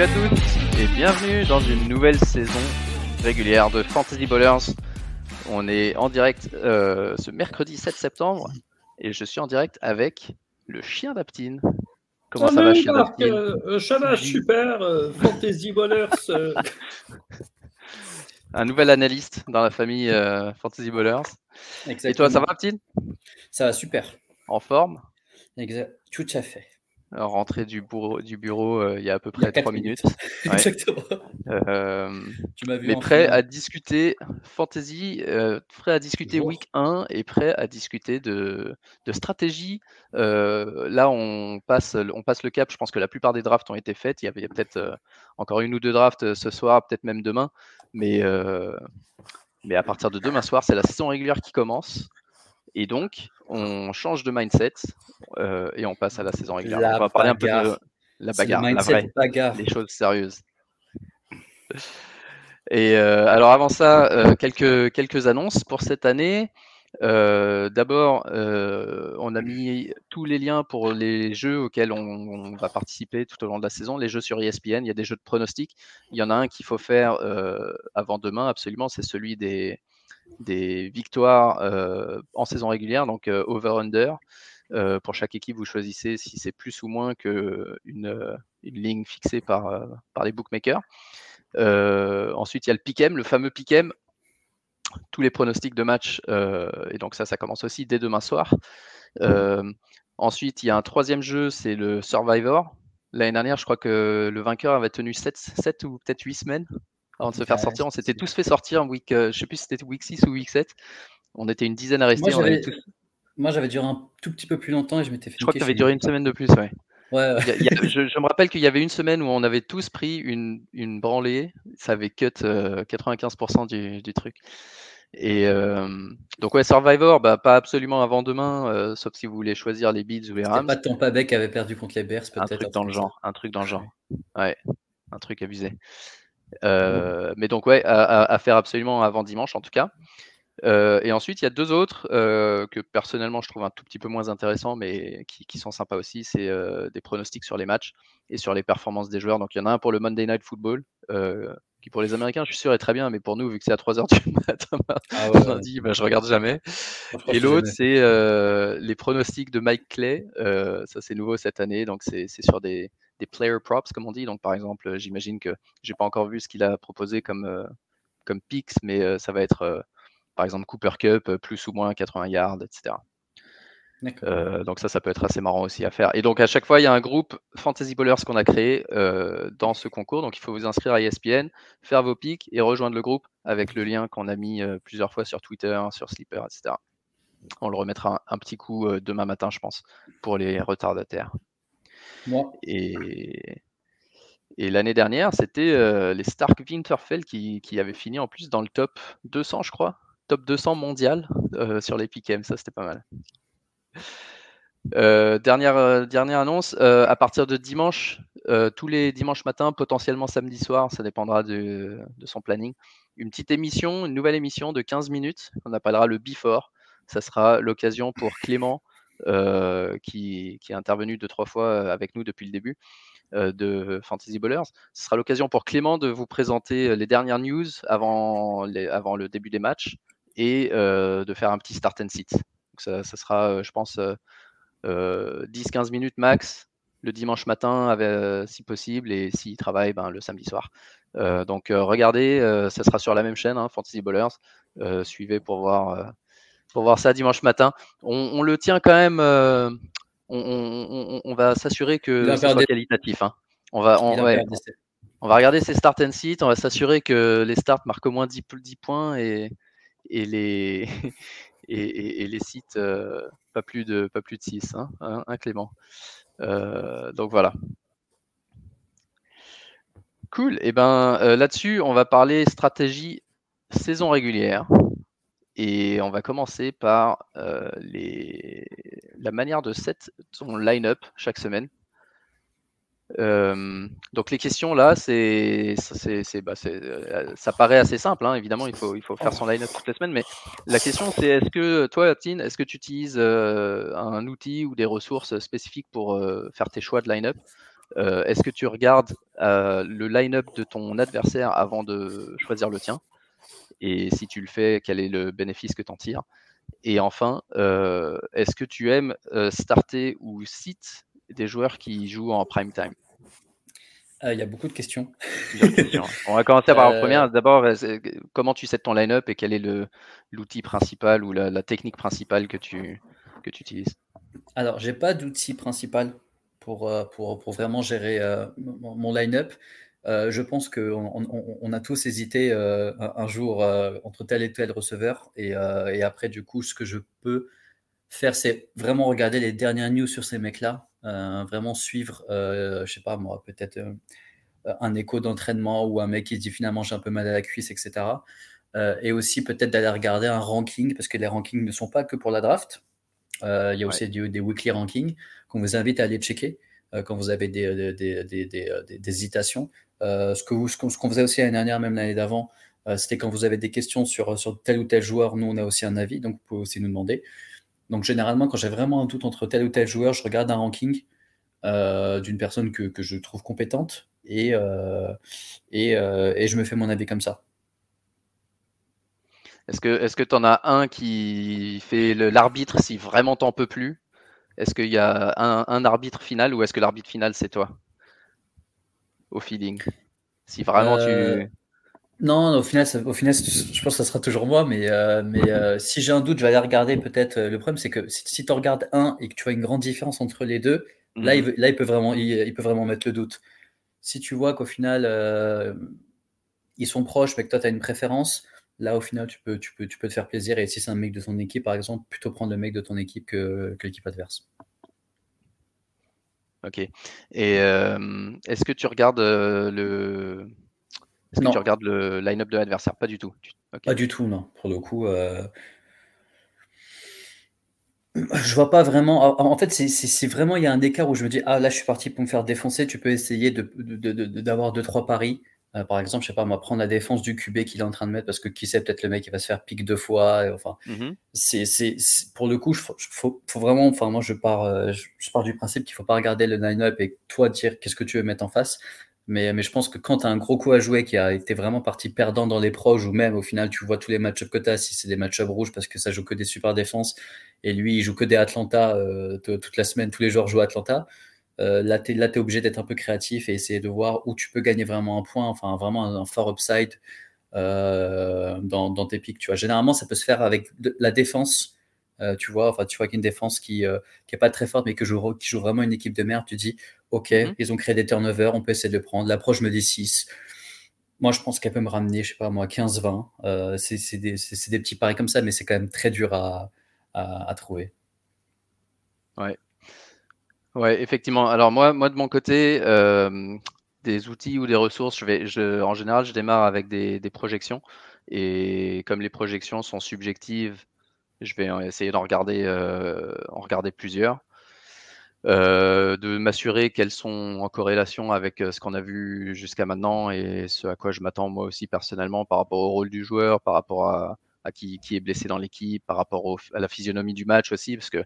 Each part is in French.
Salut à tous et bienvenue dans une nouvelle saison régulière de Fantasy Ballers. On est en direct euh, ce mercredi 7 septembre et je suis en direct avec le chien d'Aptine. Comment ça va, chien d'Aptine? euh, Ça va super, euh, Fantasy Ballers. euh. Un nouvel analyste dans la famille euh, Fantasy Ballers. Et toi, ça va, Aptine? Ça va super. En forme? Exact. Tout à fait. Rentrée du bureau, du bureau euh, il y a à peu près quatre 3 minutes. Ouais. Exactement. Euh, Tu m'as vu mais prêt à discuter fantasy, euh, prêt à discuter week 1 et prêt à discuter de, de stratégie. Euh, là, on passe, on passe le cap. Je pense que la plupart des drafts ont été faites. Il y avait peut-être euh, encore une ou deux drafts euh, ce soir, peut-être même demain. Mais, euh, mais à partir de demain soir, c'est la saison régulière qui commence. Et donc, on change de mindset euh, et on passe à la saison régulière. La on va parler un peu de bagarre. la C'est le bagarre, la vraie bagarre. les choses sérieuses. Et euh, alors avant ça, euh, quelques, quelques annonces pour cette année. D'abord, on a mis tous les liens pour les jeux auxquels on, on va participer tout au long de la saison, les jeux sur ESPN. Il y a des jeux de pronostics. Il y en a un qu'il faut faire avant demain, absolument, c'est celui des, des victoires euh, en saison régulière, donc euh, over-under. Euh, pour chaque équipe, vous choisissez si c'est plus ou moins qu'une une ligne fixée par, par les bookmakers. Ensuite, il y a le pick'em, le fameux pick'em, tous les pronostics de match, et donc ça, ça commence aussi dès demain soir. Ensuite, il y a un troisième jeu, c'est le Survivor. L'année dernière, je crois que le vainqueur avait tenu 7, 7 ou peut-être 8 semaines avant de se faire Ouais, sortir. On s'était tous fait sortir en week, euh, je sais plus si c'était week 6 ou week 7. On était une dizaine à rester. Moi, j'avais tous- duré un tout petit peu plus longtemps et je m'étais fait Je crois que tu avais duré une semaine de plus, ouais. Ouais, ouais. Il y a- il y a- je, je me rappelle qu'il y avait une semaine où on avait tous pris une, une branlée. Ça avait cut euh, 95% du, du truc. Et euh, donc, ouais, Survivor, bah, pas absolument avant demain, euh, sauf si vous voulez choisir les Bills ou les Rams. pas Tampa Bay qui avait perdu contre les Bears, Un peut-être. truc dans le genre. Un truc dans le genre. Ouais, un truc abusé. Euh, mais donc, ouais, à, faire absolument avant dimanche, en tout cas. Euh, et ensuite, il y a deux autres euh, que personnellement je trouve un tout petit peu moins intéressants, mais qui, qui sont sympas aussi. C'est des pronostics sur les matchs et sur les performances des joueurs. Donc, il y en a un pour le Monday Night Football, qui pour les Américains, je suis sûr, est très bien, mais pour nous, vu que c'est à 3h du matin Ah ouais, ouais. lundi, bah, je regarde jamais. Et l'autre, c'est euh, les pronostics de Mike Clay. Euh, ça, c'est nouveau cette année. Donc, c'est sur des, des player props, comme on dit. Donc, par exemple, euh, j'imagine que j'ai pas encore vu ce qu'il a proposé comme, euh, comme picks, mais euh, ça va être, euh, par exemple, Cooper Cup, plus ou moins 80 yards, etc. Donc ça, ça peut être assez marrant aussi à faire. Et donc à chaque fois, il y a un groupe Fantasy Ballers qu'on a créé dans ce concours. Donc il faut vous inscrire à ESPN, faire vos picks et rejoindre le groupe avec le lien qu'on a mis plusieurs fois sur Twitter, sur Sleeper, etc. On le remettra un, un petit coup demain matin, je pense, pour les retardataires. Et, et l'année dernière, c'était euh, les Stark Winterfell qui, qui avaient fini en plus dans le top 200, je crois. Top 200 mondial euh, sur les pick'em. Ça, c'était pas mal. Euh, dernière, dernière annonce, à partir de dimanche, tous les dimanches matins, potentiellement samedi soir, ça dépendra de, de son planning, une petite émission, une nouvelle émission de 15 minutes qu'on appellera le Before. Ça sera l'occasion pour Clément, qui, qui est intervenu deux, trois fois euh, avec nous depuis le début euh, de Fantasy Ballers. Ce sera l'occasion pour Clément de vous présenter euh, les dernières news avant, le début des matchs et euh, de faire un petit start and sit. Donc ça, sera, euh, je pense, euh, euh, 10-15 minutes max le dimanche matin, euh, si possible, et s'il travaille, ben, le samedi soir. Euh, donc euh, regardez, euh, ça sera sur la même chaîne, hein, Fantasy Ballers. Euh, suivez pour voir, euh, pour voir ça dimanche matin. On, on le tient quand même. euh, on, va s'assurer que ça soit qualitatif. hein. On va, on, ouais, va regarder ces start and sit, on va s'assurer que les starts marquent au moins 10, p- 10 points et, et les, et, et- et les sites euh, pas, plus de, pas plus de 6, hein, hein, hein, Clément. Euh, donc voilà. Cool. Et ben euh, là-dessus, on va parler stratégie saison régulière. Et on va commencer par euh, les... la manière de set son line-up chaque semaine. Euh, donc les questions là, c'est, bah, euh, ça paraît assez simple. hein, évidemment, il faut, faire son line-up toutes les semaines. Mais la question, c'est est-ce que toi, Tine, est-ce que tu utilises un outil ou des ressources spécifiques pour faire tes choix de line-up? Est-ce que tu regardes le line-up de ton adversaire avant de choisir le tien? Et si tu le fais, quel est le bénéfice que tu en tires? Et enfin, euh, est-ce que tu aimes starter ou sit des joueurs qui jouent en prime time? Il y a beaucoup de questions. On va commencer par la première. D'abord, comment tu sets ton line-up et quel est l'outil principal ou la, la, technique principale que tu, que tu utilises? Alors, j'ai pas d'outil principal pour, euh, pour, pour vraiment gérer euh, mon, line-up. Euh, je pense qu'on on, on a tous hésité un, jour entre tel et tel receveur. Et, et, après, du coup, ce que je peux faire, c'est vraiment regarder les dernières news sur ces mecs-là. vraiment suivre, je sais pas moi, peut-être un écho d'entraînement ou un mec qui se dit finalement j'ai un peu mal à la cuisse, etc. et aussi peut-être d'aller regarder un ranking, parce que les rankings ne sont pas que pour la draft. il y a aussi des weekly rankings qu'on vous invite à aller checker euh, quand vous avez des, euh, des, des, des hésitations. Euh, ce qu'on ce faisait aussi l'année dernière, même l'année d'avant, c'était quand vous avez des questions sur, tel ou tel joueur, nous on a aussi un avis, donc vous pouvez aussi nous demander. Donc généralement, quand j'ai vraiment un doute entre tel ou tel joueur, je regarde un ranking euh, d'une personne que, je trouve compétente euh, euh, et, je me fais mon avis comme ça. Est-ce que tu en as un qui fait l'arbitre si vraiment t'en peux plus? Est-ce qu'il y a un, arbitre final ou est-ce que l'arbitre final c'est toi? Au feeling. Si vraiment tu. Euh, non, au final, au final, je pense que ça sera toujours moi, mais, euh, mais euh, si j'ai un doute, je vais aller regarder peut-être. Le problème, c'est que si, tu regardes un et que tu vois une grande différence entre les deux, là, il, mhm. là, il peut vraiment, il, peut vraiment mettre le doute. Si tu vois qu'au final, ils sont proches, mais que toi, tu as une préférence, là, au final, tu peux, tu, peux, tu peux te faire plaisir. Et si c'est un mec de ton équipe, par exemple, plutôt prendre le mec de ton équipe que, l'équipe adverse. Ok. Et euh, est-ce que tu regardes euh, le. Est-ce que tu regardes le line-up de l'adversaire? Pas du tout. Pas du tout, non. Pour le coup, euh... je vois pas vraiment. En fait, c'est vraiment il y a un écart où je me dis ah là je suis parti pour me faire défoncer. Tu peux essayer d'avoir de, de, deux trois paris euh, par exemple, je sais pas, moi, prendre la défense du QB qu'il est en train de mettre parce que qui sait, peut-être le mec il va se faire pique deux fois. enfin, mmh c'est, pour le coup, il faut, faut, vraiment. Enfin, moi, je pars, euh, je, pars du principe qu'il faut pas regarder le line-up et toi dire qu'est-ce que tu veux mettre en face. Mais, mais je pense que quand tu as un gros coup à jouer qui a été vraiment parti perdant dans les proches ou même au final tu vois tous les match que tu as, si c'est des match rouges parce que ça joue que des super défenses et lui il joue que des Atlanta euh, toute la semaine, tous les jours joue Atlanta. Euh, là, tu es, obligé d'être un peu créatif et essayer de voir où tu peux gagner vraiment un point, enfin vraiment un, fort upside euh, dans, tes pics. Tu vois. Généralement, ça peut se faire avec la défense. Euh, tu vois, enfin, tu vois qu'une défense qui n'est pas très forte, mais que joue, qui joue vraiment une équipe de merde, tu dis, OK, mhm. ils ont créé des turnovers, on peut essayer de prendre. L'approche me dit 6. Moi, je pense qu'elle peut me ramener, je sais pas moi, 15-20. c'est des, des, petits paris comme ça, mais c'est quand même très dur à, à, à trouver. Ouais, Ouais, effectivement. Alors moi, moi de mon côté, euh, des outils ou des ressources, je vais, je, en général, je démarre avec des, des projections. Et comme les projections sont subjectives, je vais essayer d'en regarder, euh, en regarder plusieurs. Euh, de m'assurer qu'elles sont en corrélation avec ce qu'on a vu jusqu'à maintenant et ce à quoi je m'attends moi aussi personnellement par rapport au rôle du joueur, par rapport à, à qui, qui, est blessé dans l'équipe, par rapport à la physionomie du match aussi, parce que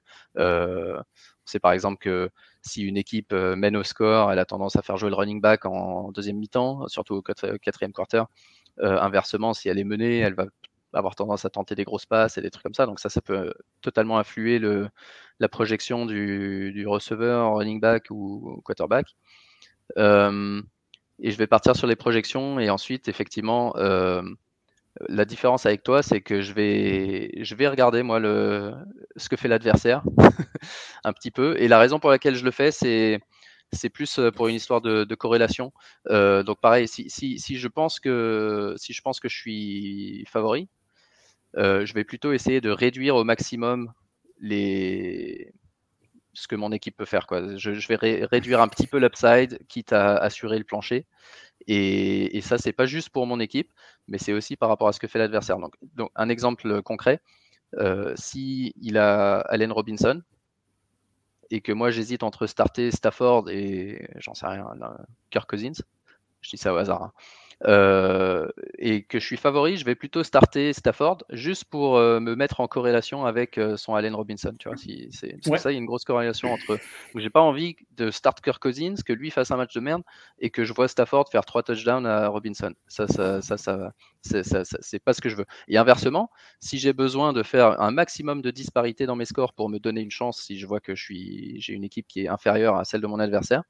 c'est par exemple que si une équipe euh, mène au score, elle a tendance à faire jouer le running back en deuxième mi-temps, surtout au quatrième quarter. Euh, inversement, si elle est menée, elle va avoir tendance à tenter des grosses passes et des trucs comme ça. Donc ça, ça peut totalement influer la projection du, receveur, running back ou quarterback. Euh, et je vais partir sur les projections et ensuite, effectivement, euh, la différence avec toi, c'est que je vais, regarder moi ce que fait l'adversaire un petit peu. Et la raison pour laquelle je le fais, c'est, plus euh, pour une histoire de, corrélation. Euh, donc pareil, si, je pense que, je suis favori, euh, je vais plutôt essayer de réduire au maximum ce que mon équipe peut faire. Je vais réduire un petit peu l'upside, quitte à assurer le plancher. Et, et ça, c'est pas juste pour mon équipe, mais c'est aussi par rapport à ce que fait l'adversaire. Donc, un exemple concret, euh, si il a Allen Robinson et que moi j'hésite entre starter Stafford et j'en sais rien, Kirk Cousins, je dis ça au hasard. Hein. Euh, et que je suis favori, je vais plutôt starter Stafford juste pour euh, me mettre en corrélation avec euh, son Allen Robinson. Tu vois, si, c'est pour ça il y a une grosse corrélation entre. J'ai pas envie de start Kirk Cousins, que lui fasse un match de merde et que je vois Stafford faire trois touchdowns à Robinson. Ça, ça, ça, ça, c'est pas ce que je veux. Et inversement, si j'ai besoin de faire un maximum de disparité dans mes scores pour me donner une chance, si je vois que je suis, j'ai une équipe qui est inférieure à celle de mon adversaire,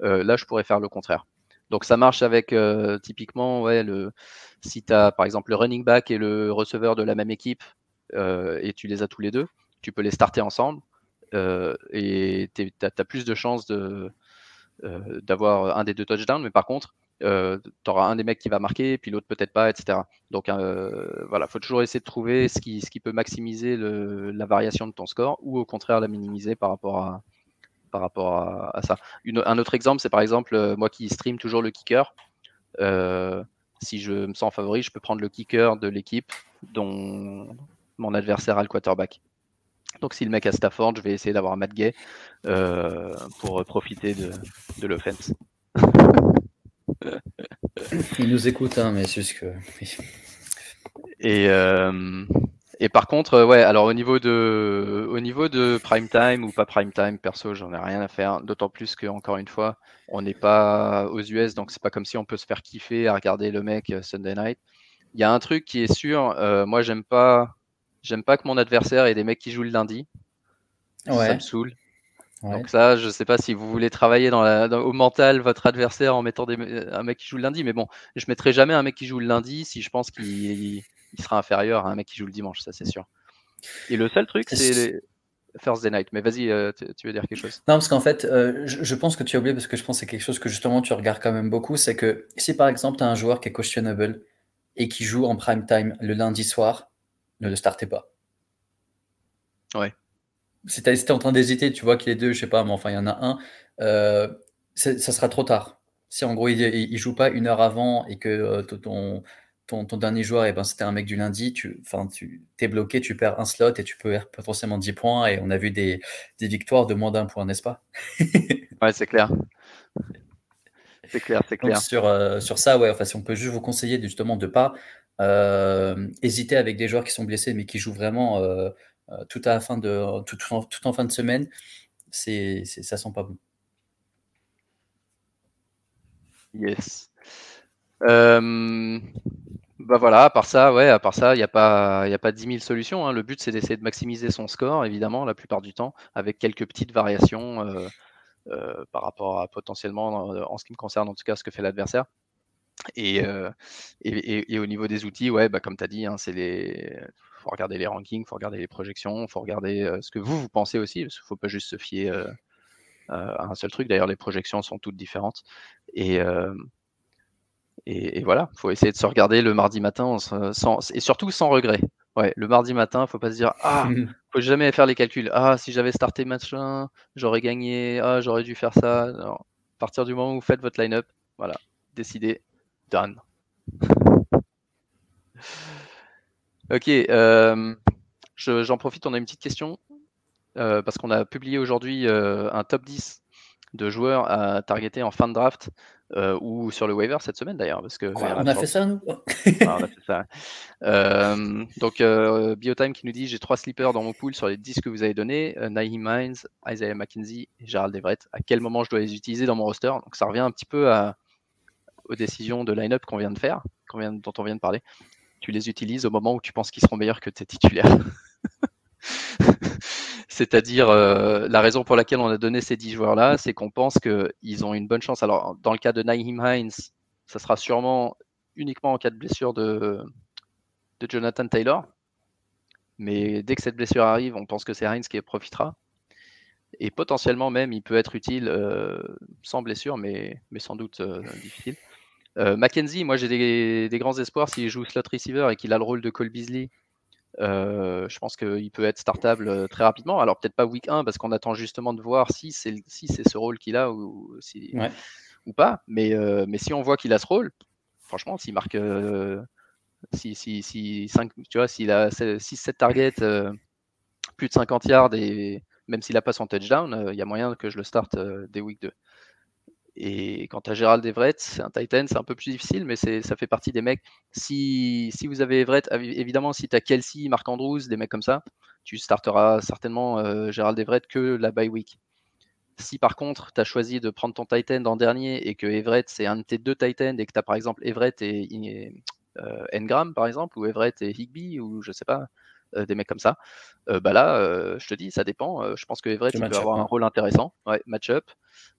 là je pourrais faire le contraire. Donc ça marche avec euh, typiquement, ouais, le, si tu as par exemple le running back et le receveur de la même équipe euh, et tu les as tous les deux, tu peux les starter ensemble euh, et tu as, plus de chances d'avoir un des deux touchdowns, mais par contre, tu auras un des mecs qui va marquer, puis l'autre peut-être pas, etc. Donc voilà, il faut toujours essayer de trouver ce qui, ce qui peut maximiser la variation de ton score ou au contraire la minimiser par rapport à, par rapport à, ça. un autre exemple, c'est par exemple, euh, moi qui stream toujours le kicker, euh, si je me sens favori, je peux prendre le kicker de l'équipe dont mon adversaire a le quarterback. Donc si le mec a Stafford, je vais essayer d'avoir Matt Gay euh, pour profiter de, de l'offense. Il nous écoute, hein, mais c'est juste que. Et, et par contre, euh, ouais, alors au niveau de, au niveau de prime time ou pas prime time, perso, j'en ai rien à faire. D'autant plus que encore une fois, on n'est pas aux US, donc c'est pas comme si on peut se faire kiffer à regarder le mec euh, Sunday night. Il y a un truc qui est sûr, euh, moi j'aime pas, j'aime pas que mon adversaire ait des mecs qui jouent le lundi. Ouais. Ça me saoule. Donc ça, je sais pas si vous voulez travailler dans la, au mental votre adversaire en mettant des, un mec qui joue le lundi, mais bon, je mettrai jamais un mec qui joue le lundi si je pense qu'il il sera inférieur à un mec qui joue le dimanche, ça c'est sûr. Et le seul truc, c'est les Thursday night. Mais vas-y, euh, tu veux dire quelque chose? Non, parce qu'en fait, euh, je, pense que tu as oublié, parce que je pense que c'est quelque chose que justement tu regardes quand même beaucoup, c'est que si par exemple tu as un joueur qui est questionable et qui joue en prime time le lundi soir, ne le startez pas. Ouais. Si tu es en train d'hésiter, tu vois qu'il est deux, je sais pas, mais enfin il y en a un, euh, ça sera trop tard. Si en gros il, il, joue pas une heure avant et que ton, ton, dernier joueur, et eh ben, c'était un mec du lundi, tu, tu es bloqué, tu perds un slot et tu peux perdre potentiellement 10 points. Et on a vu des, victoires de moins d'un point, n'est-ce pas? Ouais, c'est clair. C'est clair, c'est clair. sur, euh, sur ça, ouais, enfin, si on peut juste vous conseiller justement de ne pas euh, hésiter avec des joueurs qui sont blessés mais qui jouent vraiment euh, tout, à la fin de, tout, en, tout en fin de semaine, c'est, ça sent pas bon. Yes. Euh, bah voilà, à part ça, ouais, à part ça, il n'y a pas, il a pas 10 000 solutions. Hein. Le but, c'est d'essayer de maximiser son score, évidemment, la plupart du temps, avec quelques petites variations euh, euh, par rapport à potentiellement, en ce qui me concerne, en tout cas, ce que fait l'adversaire. Et, et, au niveau des outils, ouais, bah, comme tu as dit, hein, c'est les faut regarder les rankings, faut regarder les projections, faut regarder ce que vous vous pensez aussi, parce qu'il faut pas juste se fier à un seul truc. D'ailleurs, les projections sont toutes différentes. Et, et, voilà, il faut essayer de se regarder le mardi matin sans, et surtout sans regret. Ouais, le mardi matin, faut pas se dire ah, faut jamais faire les calculs. Ah, si j'avais starté machin, j'aurais gagné. Ah, j'aurais dû faire ça. à partir du moment où vous faites votre line-up, voilà, décidez, done. ok, euh, j'en profite, on a une petite question euh, parce qu'on a publié aujourd'hui euh, un top 10 de joueurs à targeter en fin de draft euh, ou sur le waiver cette semaine d'ailleurs. Parce que on a fait ça, nous ah, on a fait ça. Euh, donc, euh, Biotime qui nous dit J'ai trois sleepers dans mon pool sur les 10 que vous avez donnés Naheem Mines, Isaiah McKenzie et Gerald Everett. À quel moment je dois les utiliser dans mon roster? Donc, ça revient un petit peu à, aux décisions de line-up qu'on vient de faire, vient, dont on vient de parler. Tu les utilises au moment où tu penses qu'ils seront meilleurs que tes titulaires. C'est-à-dire, euh, la raison pour laquelle on a donné ces 10 joueurs-là, c'est qu'on pense qu'ils ont une bonne chance. Alors, dans le cas de Naheem Hines, ça sera sûrement uniquement en cas de blessure de, Jonathan Taylor. Mais dès que cette blessure arrive, on pense que c'est Hines qui profitera. Et potentiellement même, il peut être utile euh, sans blessure, mais, mais sans doute euh, difficile. Mackenzie, moi j'ai des, des, grands espoirs s'il joue slot receiver et qu'il a le rôle de Cole Beasley euh, je pense qu'il peut être startable euh, très rapidement. Alors peut-être pas week 1 parce qu'on attend justement de voir si c'est si ce rôle qu'il a ou, si, ou pas. Mais, euh, mais si on voit qu'il a ce rôle, franchement, s'il marque si, si, si 5, tu vois, s'il a 6-7 targets, plus de 50 yards et même s'il n'a pas son touchdown, il y a moyen que je le starte dès week 2. Et quant à Gérald Everett, c'est un Titan, c'est un peu plus difficile, mais ça fait partie des mecs. Si, vous avez Everett, évidemment, si tu as Kelsey, Marc Andrews, des mecs comme ça, tu starteras certainement euh, Gérald Everett que la bye week. Si par contre, tu as choisi de prendre ton Titan en dernier et que Everett, c'est un de tes deux Titans et que tu as par exemple Everett et, euh, Engram, par exemple, ou Everett et Higby, ou je sais pas, des mecs comme ça, bah là, je te dis, ça dépend. je pense que Everett, peut avoir un rôle intéressant. Ouais, match-up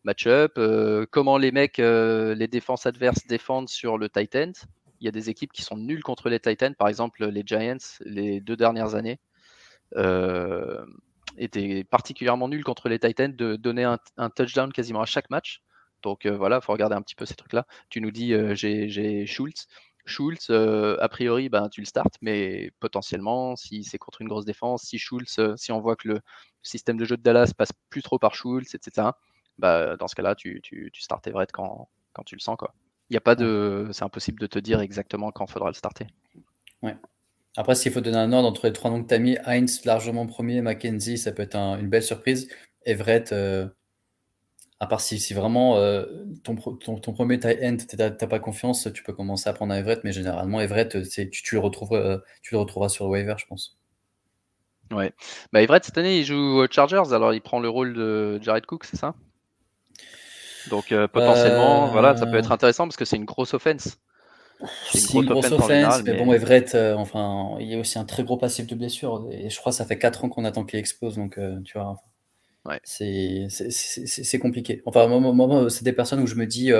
match-up, euh, comment les mecs, euh, les défenses adverses défendent sur le Titan. Il y a des équipes qui sont nulles contre les Titans, par exemple les Giants, les deux dernières années, euh, étaient particulièrement nuls contre les Titans de donner un, touchdown quasiment à chaque match. Donc voilà, il faut regarder un petit peu ces trucs-là. Tu nous dis, j'ai Schultz. Schultz, a priori, ben, tu le startes, mais potentiellement, si c'est contre une grosse défense, si Schultz, si on voit que le système de jeu de Dallas passe plus trop par Schultz, etc., bah, dans ce cas-là, tu, tu, tu startes Everett quand, quand tu le sens. Quoi. Il y a pas de, c'est impossible de te dire exactement quand il faudra le starter. Ouais. Après, s'il faut donner un ordre entre les trois noms que tu as mis, Heinz largement premier, Mackenzie, ça peut être une belle surprise. Everett, euh, à part si, si vraiment euh, ton, ton, ton, premier tight end, tu n'as pas confiance, tu peux commencer à prendre un Everett, mais généralement, Everett, tu, tu, le retrouveras, euh, tu le retrouveras sur le waiver, je pense. Ouais. Bah, Everett, cette année, il joue aux Chargers, alors il prend le rôle de Jared Cook, c'est ça? Donc euh, potentiellement, voilà, ça peut être intéressant parce que c'est une grosse offense. C'est une, grosse, offense, mais, bon, Everett, enfin, il y a aussi un très gros passif de blessure. Et je crois que ça fait 4 ans qu'on attend qu'il explose, donc tu vois, ouais. c'est compliqué. Enfin, moi, c'est des personnes où je me dis,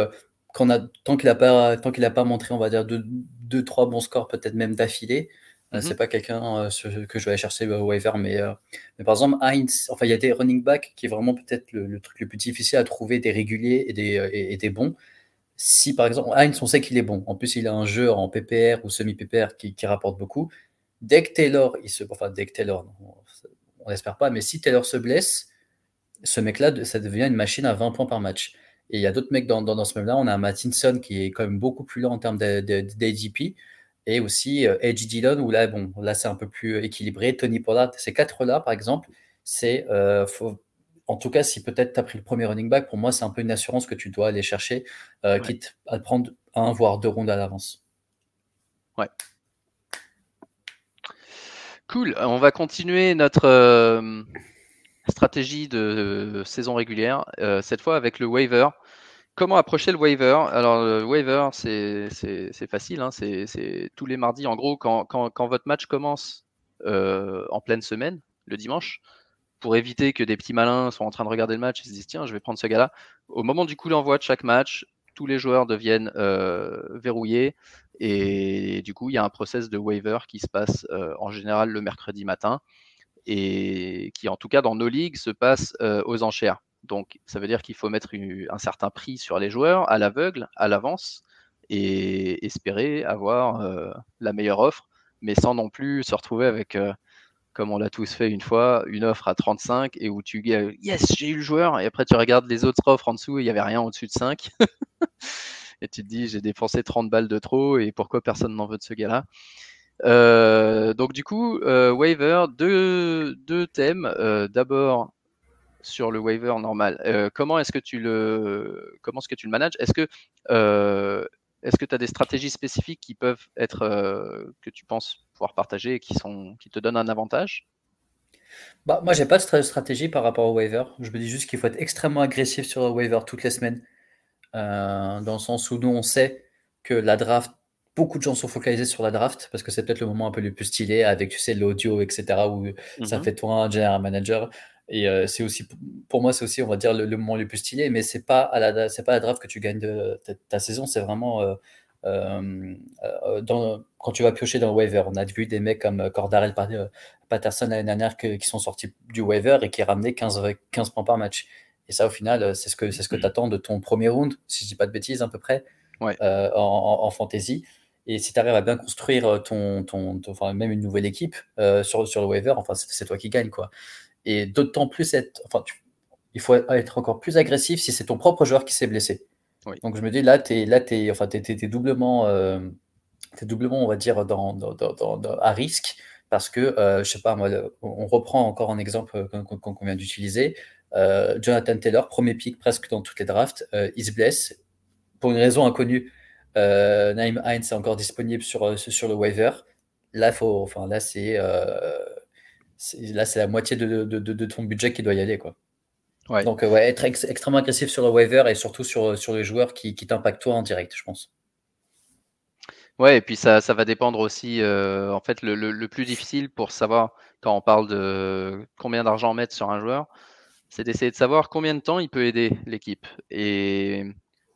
qu'on a, tant qu'il n'a pas, tant qu'il a pas montré, on va dire, 2-3 deux, trois bons scores, peut-être même d'affilée, euh, c'est mhm. pas quelqu'un euh, que je vais aller chercher au waiver, mais, euh, mais par exemple, Heinz, enfin, il y a des running backs qui est vraiment peut-être le, truc le plus difficile à trouver, des réguliers et des, et, des bons. Si par exemple, Heinz, on sait qu'il est bon, en plus, il a un jeu en PPR ou semi-PPR qui, qui, rapporte beaucoup. Dès que Taylor, il se, enfin, dès que Taylor, on n'espère pas, mais si Taylor se blesse, ce mec-là, ça devient une machine à 20 points par match. Et il y a d'autres mecs dans, dans, dans ce même-là. On a Mattinson qui est quand même beaucoup plus lent en termes d'ADP et aussi euh, Edge Dillon, où là, bon, là c'est un peu plus équilibré. Tony Pollard, ces quatre-là, par exemple, c'est, euh, en tout cas, si peut-être tu as pris le premier running back, pour moi, c'est un peu une assurance que tu dois aller chercher, euh, quitte à prendre un, voire deux rondes à l'avance. Ouais. Cool. On va continuer notre stratégie de saison régulière, cette fois avec le waiver. Comment approcher le waiver? Alors, le waiver, c'est facile. Hein, c'est tous les mardis. En gros, quand, votre match commence euh, en pleine semaine, le dimanche, pour éviter que des petits malins soient en train de regarder le match et se disent tiens, je vais prendre ce gars-là. Au moment du coup d'envoi de chaque match, tous les joueurs deviennent euh, verrouillés et du coup, il y a un process de waiver qui se passe euh, en général le mercredi matin et qui, en tout cas, dans nos ligues, se passe aux enchères. Donc, ça veut dire qu'il faut mettre un certain prix sur les joueurs à l'aveugle, à l'avance, et espérer avoir euh, la meilleure offre, mais sans non plus se retrouver avec, euh, comme on l'a tous fait une fois, une offre à 35 et où tu dis yes, j'ai eu le joueur, et après tu regardes les autres offres en dessous et il n'y avait rien au-dessus de 5. et tu te dis j'ai dépensé 30 balles de trop et pourquoi personne n'en veut de ce gars-là? Euh, donc du coup, waiver, deux, thèmes. D'abord, sur le waiver normal. Euh, comment est-ce que tu le comment est-ce que tu le manages? Est-ce que euh, est-ce que tu as des stratégies spécifiques qui peuvent être euh, que tu penses pouvoir partager et qui sont qui te donnent un avantage? Bah, moi, j'ai pas de stratégie par rapport au waiver. Je me dis juste qu'il faut être extrêmement agressif sur le waiver toutes les semaines. dans le sens où nous, on sait que la draft, beaucoup de gens sont focalisés sur la draft parce que c'est peut-être le moment un peu le plus stylé avec, tu sais, l'audio, etc., où ça mmh fait toi un general manager. Et euh, c'est aussi, pour moi, c'est aussi, on va dire, le, moment le plus stylé, mais c'est pas à la, c'est pas la draft que tu gagnes de, ta, saison, c'est vraiment euh, euh, dans, quand tu vas piocher dans le waiver. On a vu des mecs comme Cordarel Patterson l'année dernière qui sont sortis du waiver et qui ramenaient 15, 15 points par match. Et ça, au final, c'est ce que, c'est ce que tu attends de ton premier round, si je dis pas de bêtises, à peu près, en, en, fantasy. Et si tu arrives à bien construire ton, ton, enfin, même une nouvelle équipe sur, sur le waiver, enfin, c'est toi qui gagne, quoi. Et d'autant plus être, enfin, il faut être encore plus agressif si c'est ton propre joueur qui s'est blessé. Donc je me dis là, tu es, es, enfin, doublement, euh, doublement, on va dire, dans, dans, dans, à risque parce que, euh, je sais pas, moi, on reprend encore un exemple qu'on vient d'utiliser. Jonathan Taylor, premier pick presque dans toutes les drafts, il se blesse. Pour une raison inconnue, Naïm Hines est encore disponible sur, sur le waiver. Là, faut, enfin, là c'est là c'est la moitié de, de, de, ton budget qui doit y aller. Quoi. Donc, ouais, être extrêmement agressif sur le waiver et surtout sur, sur les joueurs qui, qui t'impactent toi en direct, je pense. Ouais, et puis ça, ça va dépendre aussi. Euh, en fait, le, le, plus difficile pour savoir quand on parle de combien d'argent mettre sur un joueur, c'est d'essayer de savoir combien de temps il peut aider l'équipe. Et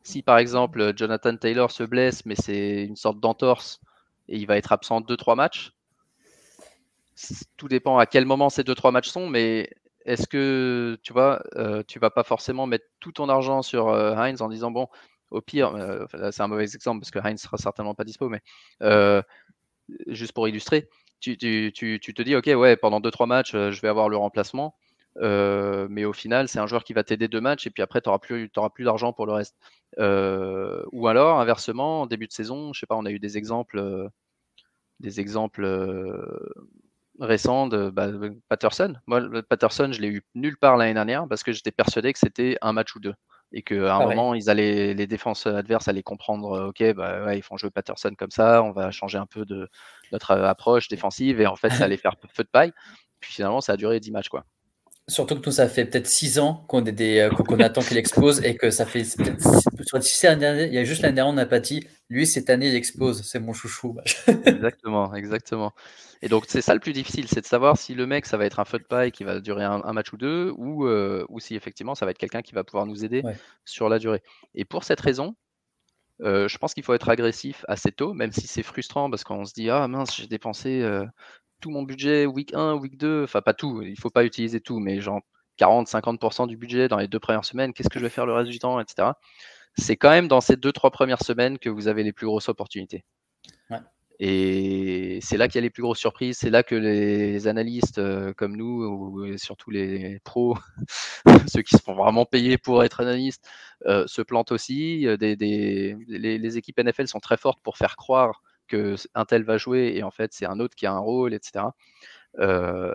si par exemple Jonathan Taylor se blesse, mais c'est une sorte d'entorse et il va être absent 2-3 matchs, tout dépend à quel moment ces 2-3 matchs sont, mais est-ce que tu vois, euh, tu vas pas forcément mettre tout ton argent sur euh, Heinz en disant bon, au pire, euh, c'est un mauvais exemple parce que Heinz sera certainement pas dispo, mais juste pour illustrer, tu, te dis, ok, ouais, pendant 2-3 matchs, je vais avoir le remplacement, mais au final, c'est un joueur qui va t'aider deux matchs et puis après, tu n'auras plus, plus d'argent pour le reste. ou alors, inversement, en début de saison, je sais pas, on a eu des exemples, des exemples récents de bah, Patterson. Moi, Patterson, je l'ai eu nulle part l'année dernière parce que j'étais persuadé que c'était un match ou deux et qu'à un moment, ils allaient, les défenses adverses allaient comprendre, euh, ok, bah, ouais, ils font jouer Patterson comme ça, on va changer un peu de notre euh, approche défensive, et en fait, ça allait faire feu de paille. Puis finalement, ça a duré 10 matchs, quoi. Surtout que nous, ça fait peut-être 6 ans qu'on euh, attend qu'il explose et que ça fait. Sur il y a juste l'année dernière, on pas dit, lui, cette année, il explose, c'est mon chouchou. exactement, exactement. Et donc, c'est ça le plus difficile, c'est de savoir si le mec, ça va être un feu de paille qui va durer un, match ou deux, ou, euh, ou si effectivement, ça va être quelqu'un qui va pouvoir nous aider sur la durée. Et pour cette raison, euh, je pense qu'il faut être agressif assez tôt, même si c'est frustrant parce qu'on se dit Ah mince, j'ai dépensé tout mon budget week 1, week 2, enfin pas tout, il faut pas utiliser tout, mais genre 40-50% du budget dans les deux premières semaines, qu'est-ce que je vais faire le reste du temps, etc. C'est quand même dans ces deux, trois premières semaines que vous avez les plus grosses opportunités. Et c'est là qu'il y a les plus grosses surprises, c'est là que les analystes euh, comme nous, ou surtout les pros, ceux qui se font vraiment payer pour être analystes, euh, se plantent aussi. Des, des, les, les, équipes NFL sont très fortes pour faire croire que un tel va jouer et en fait c'est un autre qui a un rôle, etc. Euh,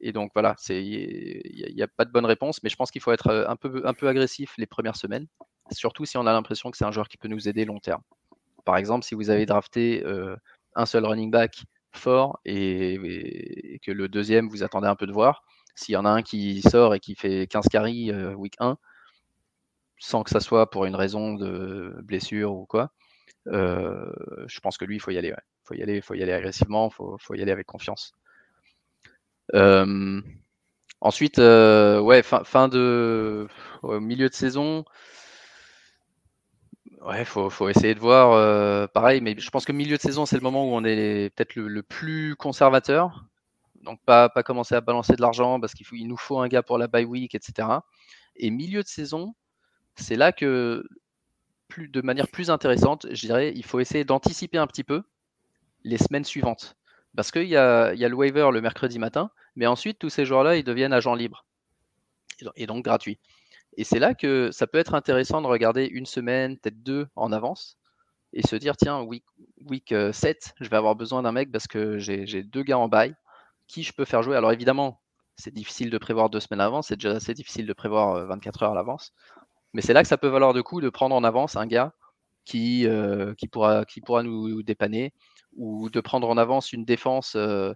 et donc voilà, il n'y a, pas de bonne réponse, mais je pense qu'il faut être un peu, un peu agressif les premières semaines, surtout si on a l'impression que c'est un joueur qui peut nous aider long terme. Par exemple, si vous avez drafté euh, un seul running back fort et, que le deuxième vous attendez un peu de voir, s'il y en a un qui sort et qui fait 15 carries week 1, sans que ça soit pour une raison de blessure ou quoi, euh, je pense que lui, il faut y aller. Il faut y aller, faut y aller agressivement, il faut, y aller avec confiance. Euh, ensuite, euh, ouais, fin, de milieu de saison. Ouais, faut, faut essayer de voir pareil, mais je pense que milieu de saison, c'est le moment où on est peut-être le, plus conservateur. Donc, pas, commencer à balancer de l'argent parce qu'il il nous faut un gars pour la bye week, etc. Et milieu de saison, c'est là que de manière plus intéressante, je dirais, il faut essayer d'anticiper un petit peu les semaines suivantes. Parce qu'il y a, le waiver le mercredi matin, mais ensuite, tous ces joueurs-là, ils deviennent agents libres. Et donc gratuits. Et c'est là que ça peut être intéressant de regarder une semaine, peut-être deux en avance, et se dire, tiens, week, week 7, euh, je vais avoir besoin d'un mec parce que j'ai deux gars en bail, qui je peux faire jouer. Alors évidemment, c'est difficile de prévoir deux semaines avant, c'est déjà assez difficile de prévoir 24 euh, heures à l'avance. Mais c'est là que ça peut valoir le coup de prendre en avance un gars qui, euh, qui, pourra, qui pourra nous dépanner ou de prendre en avance une défense euh,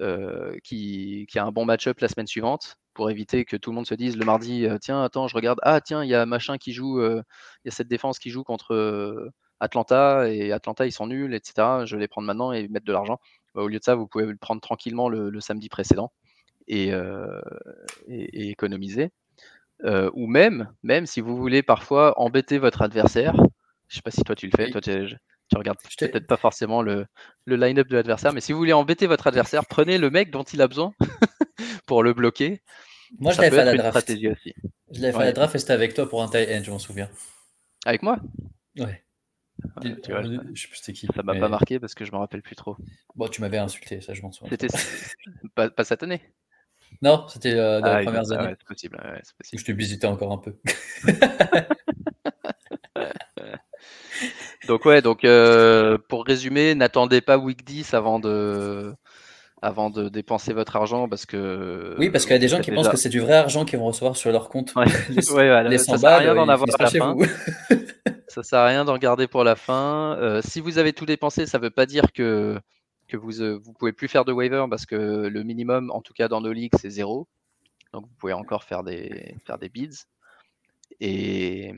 euh, qui, qui, a un bon match-up la semaine suivante pour éviter que tout le monde se dise le mardi tiens attends je regarde ah tiens il y a machin qui joue il y a cette défense qui joue contre Atlanta et Atlanta ils sont nuls etc je vais les prendre maintenant et mettre de l'argent. Bah, au lieu de ça vous pouvez le prendre tranquillement le, samedi précédent et économiser euh, ou même, même si vous voulez parfois embêter votre adversaire, je sais pas si toi tu le fais, toi tu, tu regardes peut-être pas forcément le, le line-up de l'adversaire, mais si vous voulez embêter votre adversaire, prenez le mec dont il a besoin pour le bloquer. Moi je l'avais fait à la draft. Aussi. Je l'avais fait à la draft et c'était avec toi pour un tie end, je m'en souviens. Avec moi? Ouais. je sais plus qui. Ça m'a pas marqué parce que je me rappelle plus trop. Bon, tu m'avais insulté, ça je m'en souviens. C'était pas, pas cette année. Non, c'était euh, dans les ah, premières années. c'est possible, Je te visitais encore un peu. donc ouais, donc euh, pour résumer, n'attendez pas week 10 avant de avant de dépenser votre argent parce que. Oui, parce qu'il y a des gens qui pensent que c'est du vrai argent qu'ils vont recevoir sur leur compte. Ouais. les, ça sert à rien d'en avoir à la fin. ça sert à rien d'en garder pour la fin. Euh, si vous avez tout dépensé, ça ne veut pas dire que, que vous ne euh, pouvez plus faire de waiver parce que le minimum, en tout cas dans nos ligues, c'est zéro. Donc vous pouvez encore faire des, faire des bids. Et,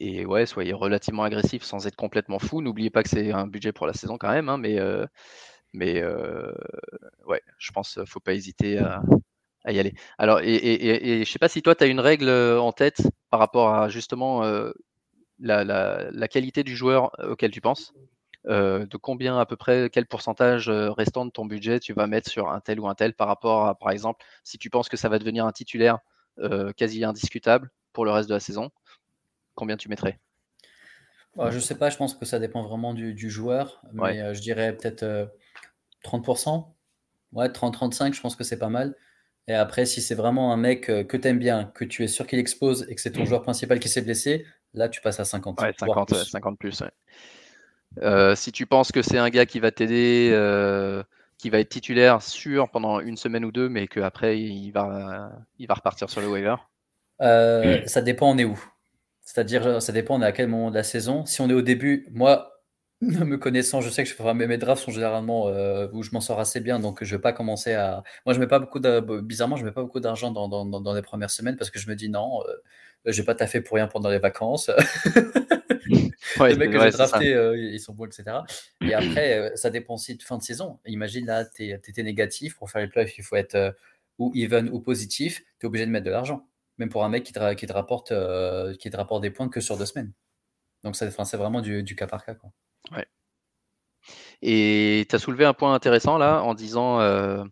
et ouais, soyez relativement agressif sans être complètement fou. N'oubliez pas que c'est un budget pour la saison quand même, hein, mais, euh, mais euh, ouais, je pense qu'il faut pas hésiter à, y aller. Alors, et, et, et, je sais pas si toi, tu as une règle en tête par rapport à justement la, la, qualité du joueur auquel tu penses? De combien à peu près, quel pourcentage restant de ton budget tu vas mettre sur un tel ou un tel par rapport à, par exemple, si tu penses que ça va devenir un titulaire quasi indiscutable pour le reste de la saison, combien tu mettrais? Bah, Je sais pas, je pense que ça dépend vraiment du, joueur, mais je dirais peut-être 30%. Ouais, 30-35, je pense que c'est pas mal. Et après, si c'est vraiment un mec que tu aimes bien, que tu es sûr qu'il expose et que c'est ton mmh. joueur principal qui s'est blessé, là, tu passes à 50. Ouais, 50, plus. 50 plus. Si tu penses que c'est un gars qui va t'aider, qui va être titulaire sûr pendant une semaine ou deux, mais qu'après, il va, il va repartir sur le waiver euh, Ça dépend, on est où. C'est-à-dire, ça dépend, on est à quel moment de la saison. Si on est au début, moi, me connaissant, je sais que je ferai, mes drafts sont généralement euh, où je m'en sors assez bien, donc je vais pas commencer à. Moi, je mets pas beaucoup de... bizarrement, je mets pas beaucoup d'argent dans, dans, dans, les premières semaines parce que je me dis non, euh, je vais pas taffé pour rien pendant les vacances. les mecs que j'ai draftés, euh, ils sont bons, etc. Et après, ça dépend aussi de fin de saison. Imagine là, tu étais négatif pour faire les playoffs, il faut être ou even ou positif, tu es obligé de mettre de l'argent, même pour un mec qui te, qui te rapporte qui te rapporte des points que sur deux semaines. Donc, c'est vraiment du, du cas par cas. Quoi. Ouais. Et tu as soulevé un point intéressant là en disant euh,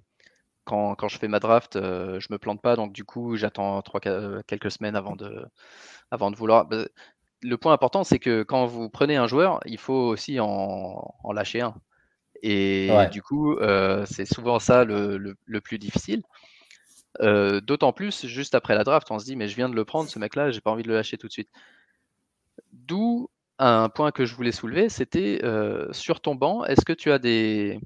quand, quand, je fais ma draft, euh, je me plante pas, donc du coup j'attends euh, quelques semaines avant de, avant de vouloir. Le point important, c'est que quand vous prenez un joueur, il faut aussi en, en lâcher un. Et du coup, c'est souvent ça le, le, plus difficile. D'autant plus, juste après la draft, on se dit, mais je viens de le prendre, ce mec-là, j'ai pas envie de le lâcher tout de suite. D'où un point que je voulais soulever, c'était euh, sur ton banc, est-ce que tu as des,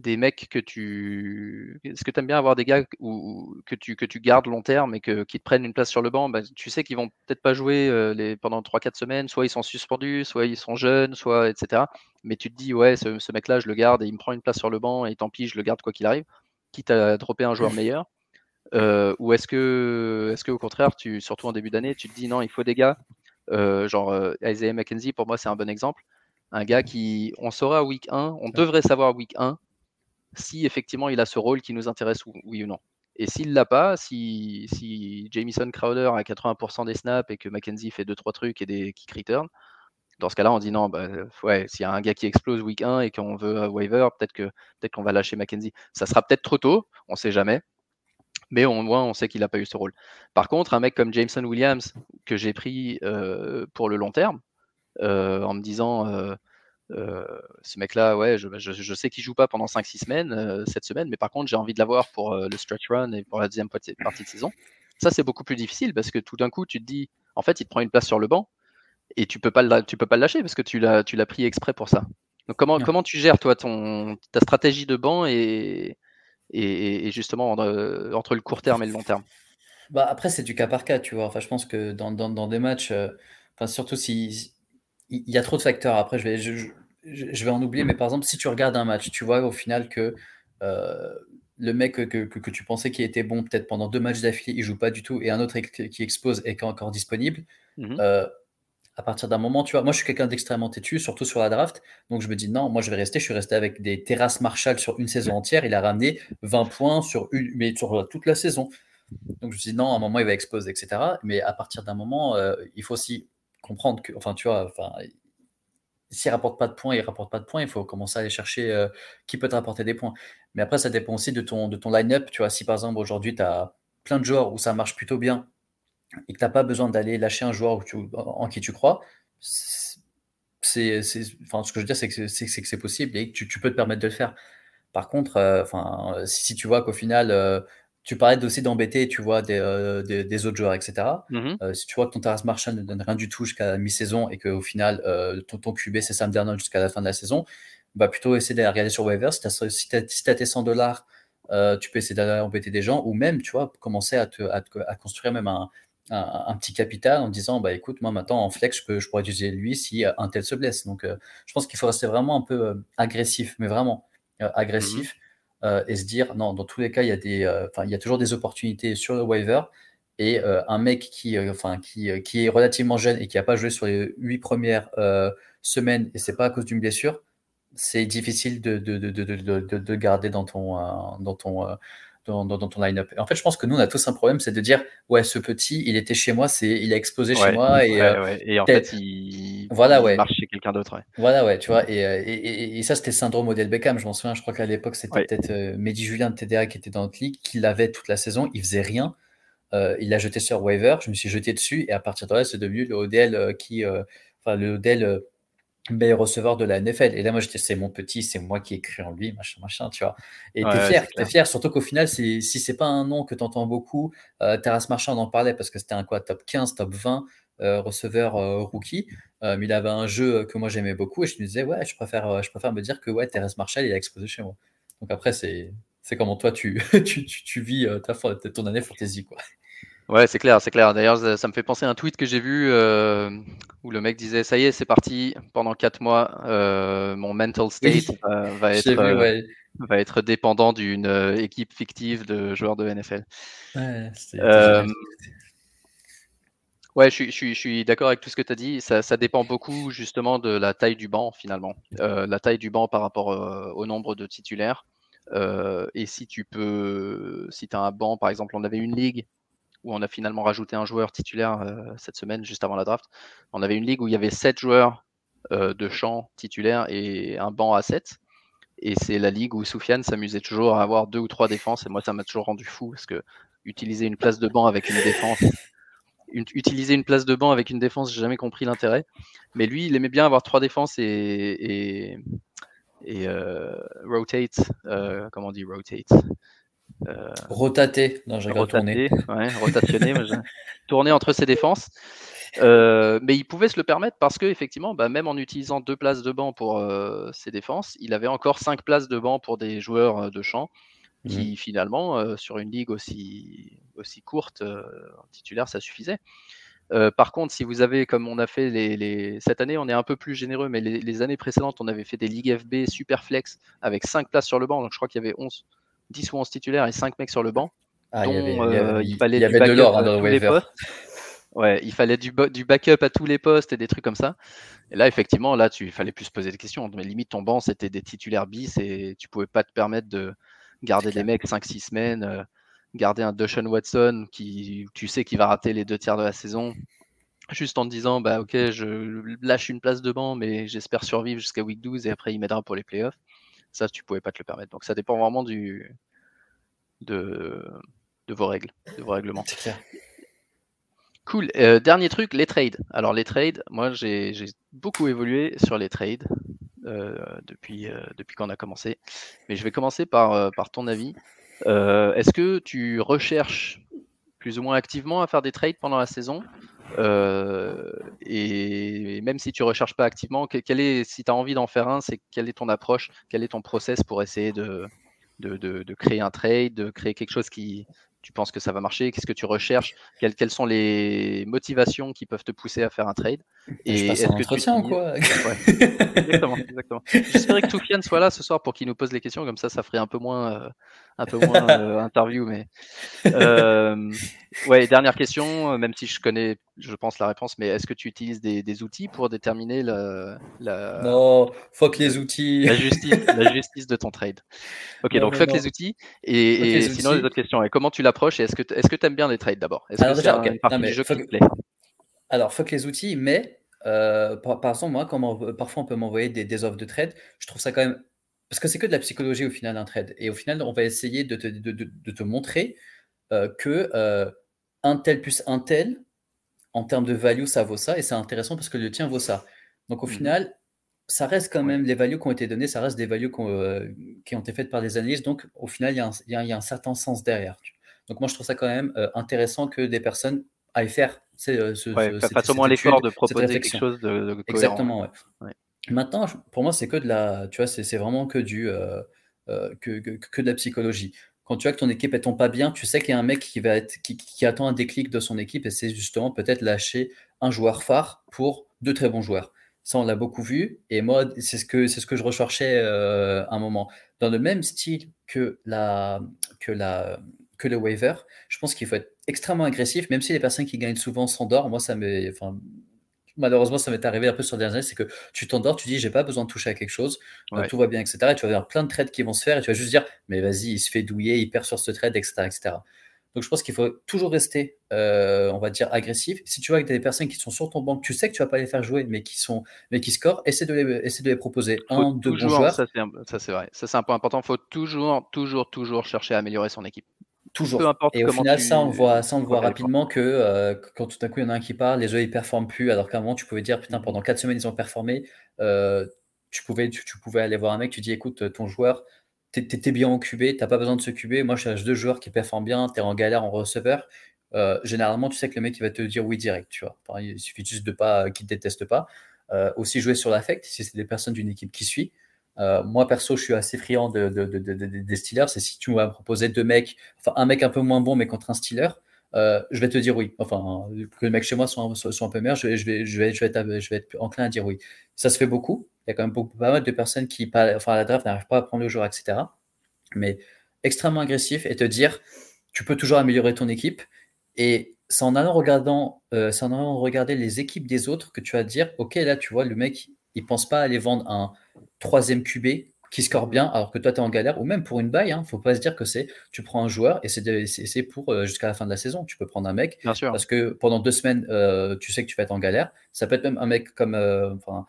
des mecs que tu. Est-ce que tu aimes bien avoir des gars ou, que, tu, que tu gardes long terme et que, qui te prennent une place sur le banc? Bah, Tu sais qu'ils vont peut-être pas jouer euh, les, pendant 3-4 semaines, soit ils sont suspendus, soit ils sont jeunes, soit etc. Mais tu te dis, ouais, ce, mec-là, je le garde et il me prend une place sur le banc et tant pis, je le garde quoi qu'il arrive, quitte à dropper un joueur meilleur. Euh, ou est-ce que, est-ce que au contraire, tu, surtout en début d'année, tu te dis non, il faut des gars euh, genre Isaiah McKenzie, pour moi, c'est un bon exemple. Un gars qui, on saura week 1, on devrait savoir week 1 si effectivement il a ce rôle qui nous intéresse, oui ou non. Et s'il l'a pas, si, si Jamison Crowder a 80% des snaps et que McKenzie fait 2-3 trucs et des kick returns, dans ce cas-là, on dit non, bah, ouais, s'il y a un gars qui explose week 1 et qu'on veut waiver, peut-être que peut-être qu'on va lâcher McKenzie. Ça sera peut-être trop tôt, on sait jamais mais au moins on sait qu'il n'a pas eu ce rôle. Par contre, un mec comme Jameson Williams, que j'ai pris euh, pour le long terme, euh, en me disant euh, ce mec-là, ouais, je, sais qu'il joue pas pendant 5-6 semaines, cette semaine, mais par contre j'ai envie de l'avoir pour le stretch run et pour la deuxième partie de saison. Ça, c'est beaucoup plus difficile parce que tout d'un coup, tu te dis, en fait, il te prend une place sur le banc et tu peux pas tu peux pas le lâcher parce que tu l'as, tu l'as pris exprès pour ça. Donc comment, comment tu gères toi ton, ta stratégie de banc et, et, justement entre, le court terme et le long terme? Bah Après, c'est du cas par cas, tu vois. Enfin, je pense que dans, dans, des matchs, euh, enfin, surtout si il y a trop de facteurs. Après, je vais, je, je, vais en oublier, mais par exemple, si tu regardes un match, tu vois au final que euh, le mec que, que, que, tu pensais qui était bon peut-être pendant deux matchs d'affilée, il joue pas du tout, et un autre qui expose est encore disponible. Mmh euh, à partir d'un moment, tu vois, moi je suis quelqu'un d'extrêmement têtu, surtout sur la draft. Donc je me dis non, moi je vais rester. Je suis resté avec des terrasses Marshall sur une saison entière. Il a ramené 20 points sur une, mais sur toute la saison. Donc je me dis non, à un moment il va exploser, etc. Mais à partir d'un moment, euh, il faut aussi comprendre que, enfin tu vois, enfin s'il rapporte pas de points, il rapporte pas de points. Il faut commencer à aller chercher euh, qui peut te rapporter des points. Mais après, ça dépend aussi de ton, de ton line-up. Tu vois, si par exemple aujourd'hui tu as plein de joueurs où ça marche plutôt bien et que tu n'as pas besoin d'aller lâcher un joueur en qui tu crois, c'est, ce que je veux dire, c'est que c'est, possible et que tu, peux te permettre de le faire. Par contre, euh, si, tu vois qu'au final, euh, tu parlais aussi d'embêter, tu vois, des, euh, des, autres joueurs, etc. Mmh si tu vois que ton Terrace Marshall ne donne rien du tout jusqu'à la mi-saison et qu'au final, ton, ton QB, c'est Sam Darnold jusqu'à la fin de la saison, va plutôt essayer d'aller regarder sur Waiver. Si tu as, tes 100 dollars, euh, tu peux essayer d'aller embêter des gens ou même, tu vois, commencer à, te, à, construire même un, un, petit capital en disant, bah écoute, moi maintenant en flex, je, peux, je pourrais utiliser lui si un tel se blesse. Donc, euh, je pense qu'il faut rester vraiment un peu euh, agressif, mais vraiment agressif mmh et se dire, non, dans tous les cas, il y a, des, il y a toujours des opportunités sur le waiver. Et un mec qui, enfin, qui, qui est relativement jeune et qui n'a pas joué sur les huit premières semaines, et c'est pas à cause d'une blessure, c'est difficile de, de, de, de, garder dans ton, euh, dans ton, euh, dans, dans, ton line-up. En fait, je pense que nous, on a tous un problème, c'est de dire, ouais, ce petit, il était chez moi, c'est, il a explosé chez moi. Et, euh, et en fait, il, voilà, ouais. marche chez quelqu'un d'autre. Voilà, ouais, tu vois. Et, et, et ça, c'était syndrome modèle Beckham. Je m'en souviens, je crois qu'à l'époque, c'était peut-être Mehdi Julien de TDA qui était dans notre ligue, qui l'avait toute la saison, il faisait rien. il l'a jeté sur waiver, je me suis jeté dessus, et à partir de là, c'est devenu le Odell qui, enfin, le Odell meilleur receveur de la NFL. Et là, moi, j'étais, c'est mon petit, c'est moi qui ai cru en lui, machin, machin, tu vois. Et t'es fier, t'es fier, surtout qu'au final, si c'est pas un nom que t'entends beaucoup, euh, Terrace Marchand en parlait parce que c'était un quoi, top 15, top 20 euh, receveur euh, rookie. Euh, mais il avait un jeu que moi j'aimais beaucoup et je me disais, ouais, je préfère, je préfère me dire que ouais, Terrace Marshall, il a explosé chez moi. Donc après, c'est, c'est comment toi tu, tu, tu, tu vis ta, ton année fantasy, quoi. Ouais, c'est clair, c'est clair. D'ailleurs, ça me fait penser à un tweet que j'ai vu euh, où le mec disait Ça y est, c'est parti, pendant 4 mois, euh, mon mental state va, être, euh, va être dépendant d'une équipe fictive de joueurs de NFL. Ouais, suis, je suis d'accord avec tout ce que tu as dit. Ça, dépend beaucoup justement de la taille du banc finalement. la taille du banc par rapport au nombre de titulaires. et si tu peux, si tu as un banc, par exemple, on avait une ligue où on a finalement rajouté un joueur titulaire euh, cette semaine, juste avant la draft. On avait une ligue où il y avait 7 joueurs euh, de champ titulaires et un banc à 7. Et c'est la ligue où Soufiane s'amusait toujours à avoir deux ou trois défenses. Et moi, ça m'a toujours rendu fou parce que utiliser une place de banc avec une défense, utiliser une place de banc avec une défense, j'ai jamais compris l'intérêt. Mais lui, il aimait bien avoir trois défenses et, et, et euh, rotate. comment on dit rotate euh, rotater, non, j'ai rotater, ouais, rotationner, tourner entre ses défenses. Euh, mais il pouvait se le permettre parce que effectivement, bah, même en utilisant deux places de banc pour euh, ses défenses, il avait encore cinq places de banc pour des joueurs de champ qui mmh. finalement, sur une ligue aussi, aussi courte, en titulaire, ça suffisait. par contre, si vous avez, comme on a fait les, cette année, on est un peu plus généreux, mais les, les, années précédentes, on avait fait des ligues FB super flex avec 5 places sur le banc, donc je crois qu'il y avait 11, 10 ou 11 titulaires et 5 mecs sur le banc. Ah, dont, il, fallait du de l'or hein, dans Ouais, il fallait du, du, backup à tous les postes et des trucs comme ça. Et là, effectivement, là, tu fallait plus se poser des questions. Mais limite, ton banc, c'était des titulaires bis et tu pouvais pas te permettre de garder des mecs 5-6 semaines, euh, garder un Dushan Watson qui, tu sais, qui va rater les deux tiers de la saison, juste en te disant, bah ok, je lâche une place de banc, mais j'espère survivre jusqu'à week 12 et après il m'aidera pour les playoffs. Ça, tu pouvais pas te le permettre. Donc ça dépend vraiment du, de, de vos règles, de vos règlements. Cool. Euh, dernier truc, les trades. Alors les trades, moi j'ai beaucoup évolué sur les trades depuis, euh, depuis qu'on a commencé. Mais je vais commencer par, par ton avis. Est-ce que tu recherches plus ou moins activement à faire des trades pendant la saison? Euh, et, même si tu recherches pas activement, quel est, si tu as envie d'en faire un, c'est quelle est ton approche, quel est ton process pour essayer de, de, de, créer un trade, de créer quelque chose qui, tu penses que ça va marcher Qu'est-ce que tu recherches quelles, quelles, sont les motivations qui peuvent te pousser à faire un trade Et est-ce que entretien, quoi Exactement, exactement. J'espérais que Toufiane soit là ce soir pour qu'il nous pose les questions, comme ça, ça ferait un peu moins, euh, un peu moins euh, interview. Mais euh, ouais, dernière question, même si je connais, je pense la réponse, mais est-ce que tu utilises des, des outils pour déterminer la, la... Non, fuck les outils. La justice, la justice de ton trade. Ok, donc fuck les outils. Et, sinon, les autres questions. Et comment tu l'approches Et est-ce que est-ce que tu aimes bien les trades d'abord? Est-ce que c'est une partie du jeu qui te plaît? Alors, fuck les outils, mais euh, par, exemple, moi, quand parfois on peut m'envoyer des, des offres de trade, je trouve ça quand même parce que c'est que de la psychologie au final un trade. Et au final, on va essayer de te, de, de, te montrer euh, que euh, un tel plus un tel, en termes de value, ça vaut ça. Et c'est intéressant parce que le tien vaut ça. Donc au mmh final, ça reste quand même les values qui ont été données, ça reste des values euh, qui ont été faites par des analystes. Donc au final, il y, a un, il y a un certain sens derrière. Donc moi, je trouve ça quand même intéressant que des personnes aillent faire. Ce, ouais, au moins l'effort de proposer quelque chose de, de Exactement, ouais. Maintenant, pour moi, c'est que de la, tu vois, c'est vraiment que du, euh, euh, que, que, de la psychologie. Quand tu vois que ton équipe ne tombe pas bien, tu sais qu'il y a un mec qui va être, qui attend un déclic de son équipe et c'est justement peut-être lâcher un joueur phare pour deux très bons joueurs. Ça, on l'a beaucoup vu. Et moi, c'est ce que, c'est ce que je recherchais euh, un moment. Dans le même style que, la, que, la, que le waiver, je pense qu'il faut être extrêmement agressif, même si les personnes qui gagnent souvent s'endorment. Moi, ça me, enfin, malheureusement, ça m'est arrivé un peu sur les dernières années, c'est que tu t'endors, tu dis, j'ai pas besoin de toucher à quelque chose, euh, tout va bien, etc. Et tu vas avoir plein de trades qui vont se faire et tu vas juste dire, mais vas-y, il se fait douiller, il perd sur ce trade, etc. etc. Donc je pense qu'il faut toujours rester, euh, on va dire, agressif. Si tu vois que tu as des personnes qui sont sur ton banc, tu sais que tu vas pas les faire jouer, mais qui sont, mais qui scorent, essaie de les, essaie de les proposer un, deux bons joueurs. Ça c'est vrai, ça c'est un point important. Il faut toujours, toujours, toujours chercher à améliorer son équipe. Toujours. et au final, ça, on voit, ça, on voit rapidement que euh, quand tout à coup, il y en a un qui part, les jeux, ils performent plus, alors qu'à un moment, tu pouvais dire, putain, pendant 4 semaines, ils ont performé. Euh, tu, pouvais, tu, pouvais aller voir un mec, tu dis, écoute, ton joueur, t'es bien en QB, t'as pas besoin de se QB. Moi, je cherche deux joueurs qui performent bien, t'es en galère en receveur. Euh, généralement, tu sais que le mec, il va te dire oui direct, tu vois. il suffit juste de pas qu'il te déteste pas. aussi jouer sur l'affect, si c'est des personnes d'une équipe qui suit. Euh, moi, perso, je suis assez friand de, des Steelers. Et si tu vas me proposer deux mecs, enfin un mec un peu moins bon, mais contre un Steeler, euh, je vais te dire oui. Enfin, que le mec chez moi soit, un peu meilleur, je vais, être, enclin à dire oui. Ça se fait beaucoup. Il y a quand même pas mal de personnes qui, enfin, à la draft, n'arrivent pas à prendre le joueur, etc. Mais extrêmement agressif et te dire, tu peux toujours améliorer ton équipe. Et c'est en allant, regardant, euh, en allant regarder les équipes des autres que tu vas te dire, OK, là, tu vois, le mec, il pense pas aller vendre un troisième QB qui score bien alors que toi tu es en galère ou même pour une baille, hein, faut pas se dire que c'est tu prends un joueur et c'est pour euh, jusqu'à la fin de la saison. Tu peux prendre un mec parce que pendant deux semaines euh, tu sais que tu vas être en galère. Ça peut être même un mec comme euh, enfin,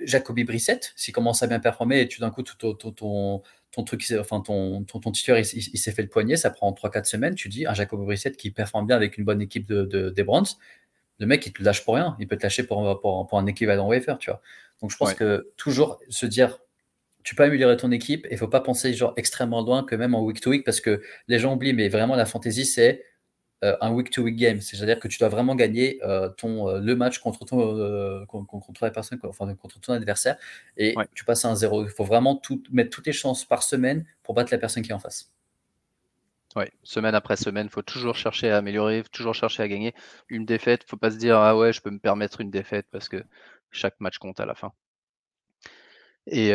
Jacoby Brissett s'il commence à bien performer et tu d'un coup ton, ton, ton, truc enfin ton ton, ton titulaire il, s'est fait le poignet, ça prend 3 4 semaines, tu dis un Jacoby Brissett qui performe bien avec une bonne équipe de, des Browns, le mec il te lâche pour rien, il peut te lâcher pour, pour, pour un équivalent wafer, tu vois. Donc je pense que toujours se dire tu peux améliorer ton équipe et il faut pas penser genre extrêmement loin que même en week to week parce que les gens oublient mais vraiment la fantasy c'est euh, un week to week game. C'est-à-dire que tu dois vraiment gagner euh, ton euh, le match contre ton contre la personne enfin contre ton adversaire. Et tu passes à un zéro. Il faut vraiment tout, mettre toutes tes chances par semaine pour battre la personne qui est en face Oui, semaine après semaine, il faut toujours chercher à améliorer, toujours chercher à gagner. Une défaite, faut pas se dire ah ouais, je peux me permettre une défaite parce que chaque match compte à la fin. Et,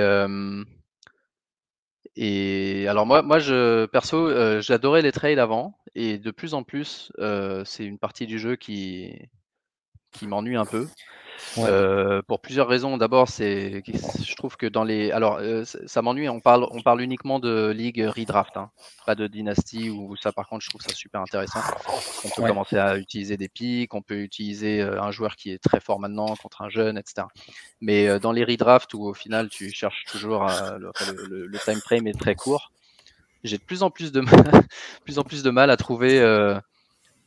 alors moi, je, perso, j'adorais les trails avant, et de plus en plus, c'est une partie du jeu qui, qui m'ennuie un peu. Euh, pour plusieurs raisons. D'abord, c'est, je trouve que dans les, alors euh, ça m'ennuie. On parle, on parle uniquement de ligue redraft, hein, pas de dynastie. Ou ça, par contre, je trouve ça super intéressant. On peut commencer à utiliser des pics, on peut utiliser euh, un joueur qui est très fort maintenant contre un jeune, etc. Mais dans les redraft où au final tu cherches toujours le, le, time frame est très court, j'ai de plus en plus de mal, plus en plus de mal à trouver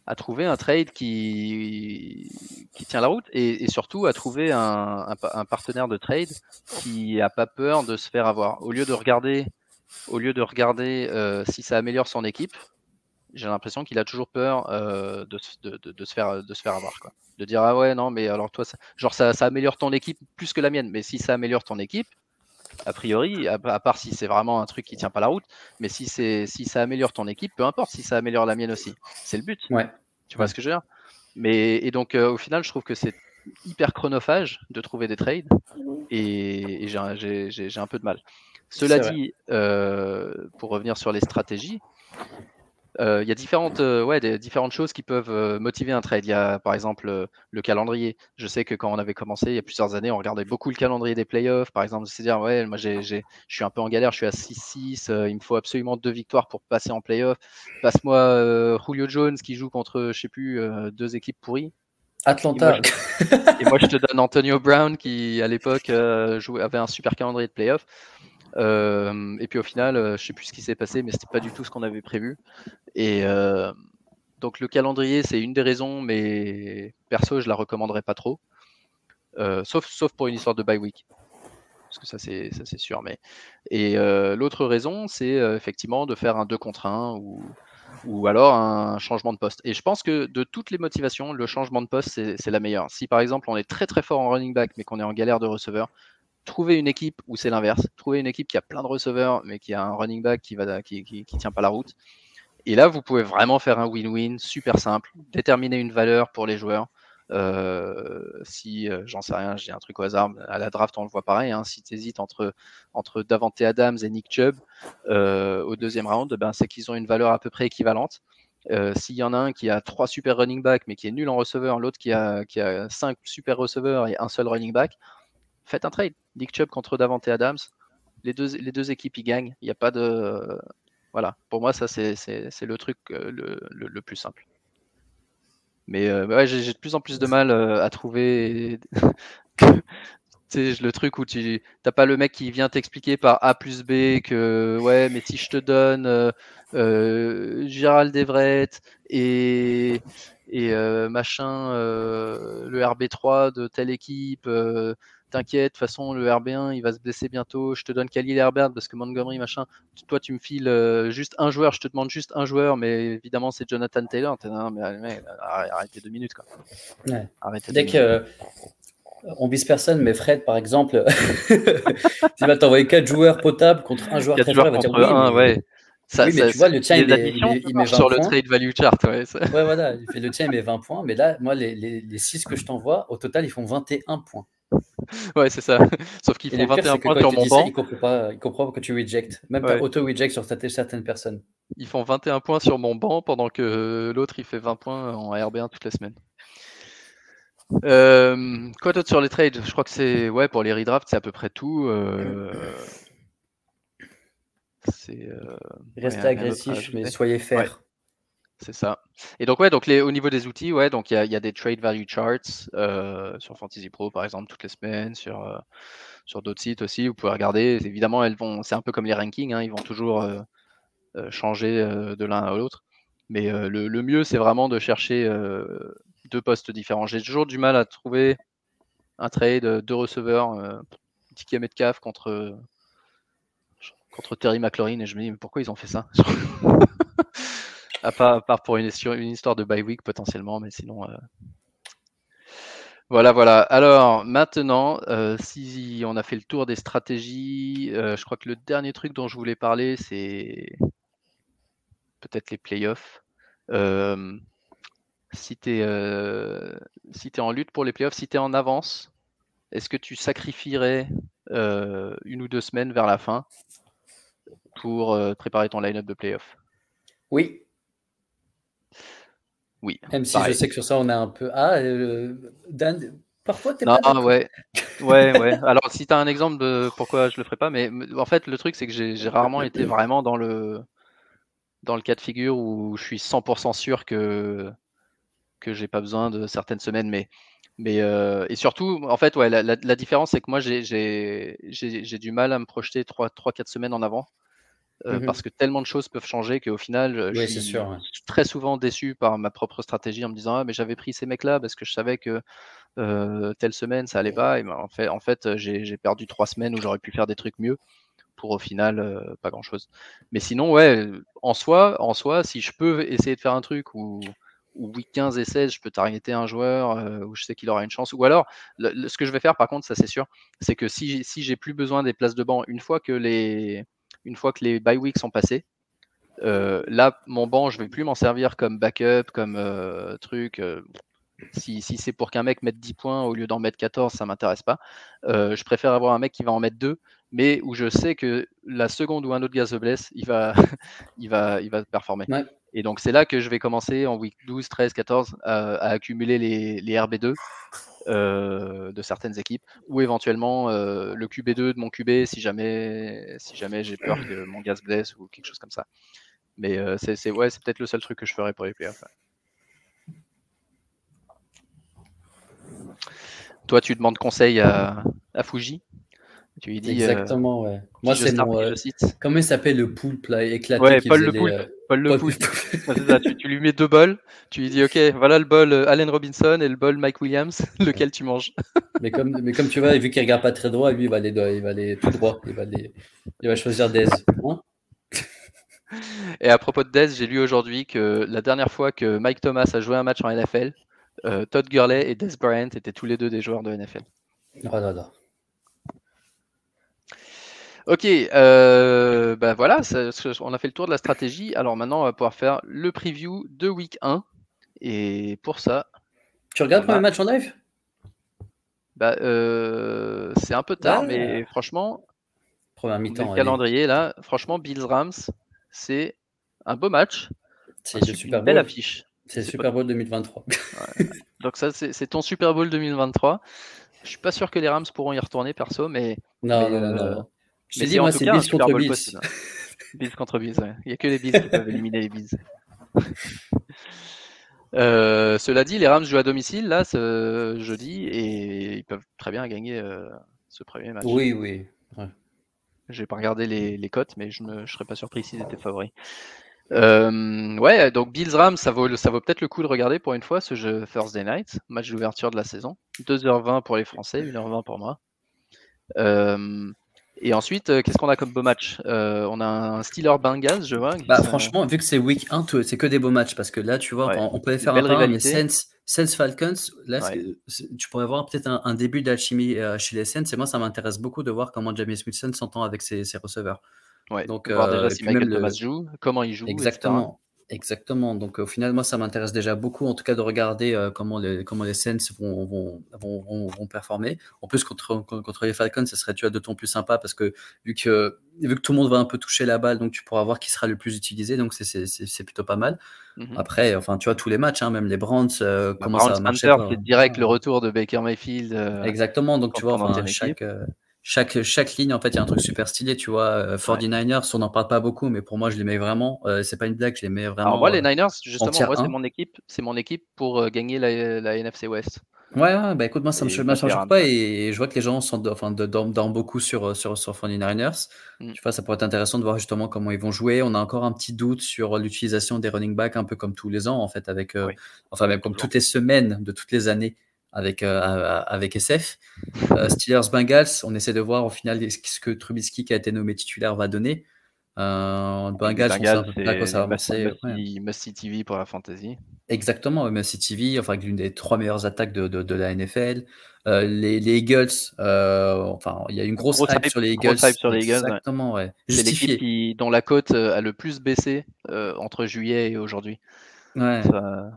à trouver un trade qui, qui tient la route et, surtout à trouver un, un, partenaire de trade qui a pas peur de se faire avoir. Au lieu de regarder, au lieu de regarder euh, si ça améliore son équipe, j'ai l'impression qu'il a toujours peur euh, de, de, de, se faire, de se faire avoir. Quoi. De dire ah ouais non mais alors toi ça, genre ça, ça améliore ton équipe plus que la mienne. Mais si ça améliore ton équipe, a priori, à, part si c'est vraiment un truc qui tient pas la route, mais si c'est si ça améliore ton équipe, peu importe si ça améliore la mienne aussi, c'est le but. Ouais. Tu vois ce que je veux dire? Mais et donc euh, au final, je trouve que c'est hyper chronophage de trouver des trades et, j'ai un peu de mal. Cela dit, euh, pour revenir sur les stratégies, euh, il y a différentes, euh, ouais, des, différentes choses qui peuvent euh, motiver un trade. Il y a par exemple le calendrier. Je sais que quand on avait commencé il y a plusieurs années, on regardait beaucoup le calendrier des playoffs. Par exemple, c'est dire, ouais, moi j'ai, je suis un peu en galère, je suis à 6-6, il me faut absolument deux victoires pour passer en playoff. Passe-moi Julio Jones qui joue contre, je sais plus, deux équipes pourries. Atlanta. Et moi, je, te donne Antonio Brown qui, à l'époque, avait un super calendrier de playoff. Euh, et puis au final, euh, je sais plus ce qui s'est passé, mais c'était pas du tout ce qu'on avait prévu. Et euh, donc le calendrier, c'est une des raisons, mais perso, je la recommanderais pas trop. sauf, pour une histoire de bye week. Parce que ça, c'est, ça, c'est sûr. Mais... Et l'autre raison, c'est effectivement de faire un 2 contre 1 ou, ou alors un changement de poste. Et je pense que de toutes les motivations, le changement de poste, c'est la meilleure. Si par exemple on est très très fort en running back, mais qu'on est en galère de receveur, trouver une équipe où c'est l'inverse. Trouver une équipe qui a plein de receveurs, mais qui a un running back qui qui, tient pas la route. Et là, vous pouvez vraiment faire un win-win super simple, déterminer une valeur pour les joueurs. Euh, si euh, j'en sais rien, j'ai un truc au hasard, à la draft on le voit pareil. Hein, si tu hésites entre, entre Davante Adams et Nick Chubb euh, au deuxième round, ben, c'est qu'ils ont une valeur à peu près équivalente. S'il y en a un qui a trois super running back mais qui est nul en receveur, l'autre qui a, qui a cinq super receveurs et un seul running back, faites un trade. Nick Chubb contre Davante Adams, les deux, les deux équipes y gagnent. Il n'y a pas de. Voilà, pour moi, ça, c'est le truc le, le, plus simple. Mais euh, ouais, j'ai de plus en plus de mal euh, à trouver le truc où tu n'as pas le mec qui vient t'expliquer par A plus B que ouais, mais si je te donne euh, euh Gérald Everett et, et machin, le RB3 de telle équipe, t'inquiète, de toute façon, le RB1, il va se blesser bientôt, je te donne Khalil Herbert parce que Montgomery, machin, toi, tu me files euh, juste un joueur, je te demande juste un joueur, mais évidemment, c'est Jonathan Taylor. Non, mais, arrêtez deux minutes, quoi. Dès que on vise personne, mais Fred, par exemple, tu vas t'envoyer quatre joueurs potables contre un joueur très fort, il va dire oui, ouais. Ça, oui, mais tu vois, le tien, il, il, met 20 sur le trade value chart. Ouais, ouais, voilà, il fait le tien, il met 20 points. Mais là, moi, les, les, les 6 que je t'envoie, au total, ils font 21 points. Ouais, c'est ça. Sauf qu'ils font 21 points sur mon banc. il comprend pas, il comprend que tu reject, même pas auto-reject sur certaines personnes. Ils font 21 points sur mon banc pendant que l'autre il fait 20 points en RB1 toute la semaine. Euh, quoi d'autre sur les trades? Je crois que c'est ouais pour les redrafts, c'est à peu près tout. Euh... C'est euh... restez agressif, mais soyez fair. C'est ça. Et donc, ouais, donc les, au niveau des outils, ouais, donc il y a, des trade value charts euh, sur Fantasy Pro, par exemple, toutes les semaines, sur, euh, sur d'autres sites aussi. Vous pouvez regarder. Évidemment, elles vont, c'est un peu comme les rankings, hein, ils vont toujours euh, changer de l'un à l'autre. Mais le, mieux, c'est vraiment de chercher deux postes différents. J'ai toujours du mal à trouver un trade, deux receveurs, Tiki Metcalf contre, contre Terry McLaurin, et je me dis, mais pourquoi ils ont fait ça? À part, pour une, histoire de bye week potentiellement, mais sinon. Euh, voilà, voilà. Alors maintenant, euh, si on a fait le tour des stratégies, euh, je crois que le dernier truc dont je voulais parler, c'est peut-être les playoffs. si tu es en lutte pour les playoffs, si tu es en avance, est-ce que tu sacrifierais une ou deux semaines vers la fin pour préparer ton line-up de playoffs? Oui, oui. Même si je sais que sur ça, on a un peu. Ah, euh, Dan, parfois, t'es pas. Ah, ouais. ouais, ouais. Alors, si tu as un exemple de pourquoi je le ferais pas, mais en fait, le truc, c'est que j'ai rarement été vraiment dans le, dans le cas de figure où je suis 100% sûr que, que j'ai pas besoin de certaines semaines. Mais, mais euh, et surtout, en fait, ouais, la, la différence, c'est que moi, j'ai du mal à me projeter 3-4 semaines en avant. Euh, mmh parce que tellement de choses peuvent changer qu'au final, euh, je, suis, très souvent déçu par ma propre stratégie en me disant ah mais j'avais pris ces mecs-là parce que je savais que euh, telle semaine ça allait pas et ben, en fait, en fait j'ai perdu trois semaines où j'aurais pu faire des trucs mieux pour au final pas grand-chose. Mais sinon ouais, en soi, en soi, si je peux essayer de faire un truc où où week 15 et 16, je peux targeter un joueur où je sais qu'il aura une chance. Ou alors, ce que je vais faire, par contre, ça c'est sûr, c'est que si, si j'ai plus besoin des places de banc, une fois que les, une fois que les bye weeks sont passés. Euh, là, mon banc, je vais plus m'en servir comme backup, comme euh, truc. Euh, si, c'est pour qu'un mec mette 10 points au lieu d'en mettre 14, ça m'intéresse pas. je préfère avoir un mec qui va en mettre 2, mais où je sais que la seconde où un autre gars se blesse, il va, il va, il va performer. Et donc c'est là que je vais commencer en week 12, 13, 14 à, accumuler les, les RB2 euh, de certaines équipes, ou éventuellement euh, le QB2 de mon QB si jamais, si jamais j'ai peur que mon gaz blesse ou quelque chose comme ça. Mais euh, c'est ouais, peut-être le seul truc que je ferais pour les playoffs. Toi, tu demandes conseil à, à Fuji? Tu lui dis, Exactement, ouais. Moi, c'est mon. Euh, comment il s'appelle le poulpe là, éclaté Ouais, Paul le poulpe. Paul le poulpe. tu, lui mets deux bols, tu lui dis, ok, voilà le bol euh, Allen Robinson et le bol Mike Williams, lequel tu manges. mais, comme, mais comme tu vois, vu qu'il regarde pas très droit, lui, il va aller, il va aller tout droit. Il va, aller, il va choisir des. Hein Et à propos de Dez, j'ai lu aujourd'hui que la dernière fois que Mike Thomas a joué un match en NFL, euh, Todd Gurley et Des Bryant étaient tous les deux des joueurs de NFL. Oh là là. Ok, euh, bah voilà, ça- on a fait le tour de la stratégie. Alors maintenant, on va pouvoir faire le preview de week 1. Et pour ça, Tu regardes le Voilà. premier match en live? Bah, euh, c'est un peu tard, Ouais. mais franchement, Première mi-temps. le allez. calendrier là, franchement, Bills Rams, c'est un beau match, C'est un le su- Super une belle Bowl. affiche. C'est le Super Bowl 2023. Donc ça, c'est c'est ton Super Bowl 2023. Je suis pas sûr que les Rams pourront y retourner perso, mais, Non, Mais, non, non, euh, non. Je mais te dis, moi, tout c'est Super contre Bills. possible. Bills contre Bills, ouais. Il n'y a que les Bills qui peuvent éliminer les Bills. Euh, cela dit, les Rams jouent à domicile là ce jeudi et ils peuvent très bien gagner euh, ce premier match. Oui, oui. J'ai pas regardé les, les cotes, mais je ne serais pas surpris s'ils étaient favoris. Euh, ouais, donc Bills Rams, ça vaut, ça vaut peut-être le coup de regarder pour une fois ce jeu Thursday Night, match d'ouverture de la saison. 2h20 pour les Français, 1h20 pour moi. Et ensuite, euh, qu'est-ce qu'on a comme beau match Euh, On a un Steeler Bengals, je vois. Bah, franchement, vu que c'est week 1, tout- c'est que des beaux matchs parce que là, tu vois, Ouais. on, on pouvait faire belle un par un, mais rivalité. Saints, Saints Falcons, là, Ouais. tu pourrais voir peut-être un, un début d'alchimie euh, chez les Saints. Et moi, ça m'intéresse beaucoup de voir comment James Wilson s'entend avec ses, ses receveurs. ouais, donc, voir déjà si Michael le- Thomas joue, comment il joue. Exactement. Exactement. Donc, au final, moi, ça m'intéresse déjà beaucoup, en tout cas, de regarder euh, comment, les, comment les Saints vont, vont, vont, performer. En plus, contre, contre les Falcons, ça serait tu vois, d'autant plus sympa parce que vu, que vu que tout le monde va un peu toucher la balle, donc tu pourras voir qui sera le plus utilisé. Donc, c'est- plutôt pas mal. Mhm. Après, enfin, tu vois, tous les matchs, hein, même les Browns, euh, Bah, comment Browns ça marche Panthers, c'est direct le retour de Baker Mayfield. euh, Exactement. Donc, tu vois, chaque, euh, chaque, chaque ligne, en fait, il y a un truc super stylé. Tu vois, euh, 49ers, on n'en parle pas beaucoup, mais pour moi, je les mets vraiment. euh, c'est pas une blague, je les mets vraiment. Alors moi, les euh, Niners, justement, c'est mon équipe, c'est mon équipe pour euh, gagner la, la NFC West. Ouais, ouais, bah écoute, moi ça me, ça me les Rams, pas et je vois que les gens sont, enfin, dorment, beaucoup sur, euh, sur, sur 49ers. Mm. Tu vois, ça pourrait être intéressant de voir justement comment ils vont jouer. On a encore un petit doute sur l'utilisation des running backs, un peu comme tous les ans en fait, avec, euh, Oui. enfin même comme toutes les semaines de toutes les années avec, euh, avec SF. Euh, Steelers Bengals, on essaie de voir au final ce que Trubisky qui a été nommé titulaire va donner. Euh, Bengals, on sait à quoi ça va avancer. must, Ouais. must TV pour la fantasy. Exactement, même TV, enfin l'une des trois meilleures attaques de, de, de la NFL. Euh, les, les Eagles, euh, enfin il y a une grosse, Grosse hype, hype- sur les Eagles. sur les Eagles, ouais. Exactement, ouais. C'est l'équipe dont la cote a le plus baissé entre juillet et aujourd'hui. Ouais. Ça-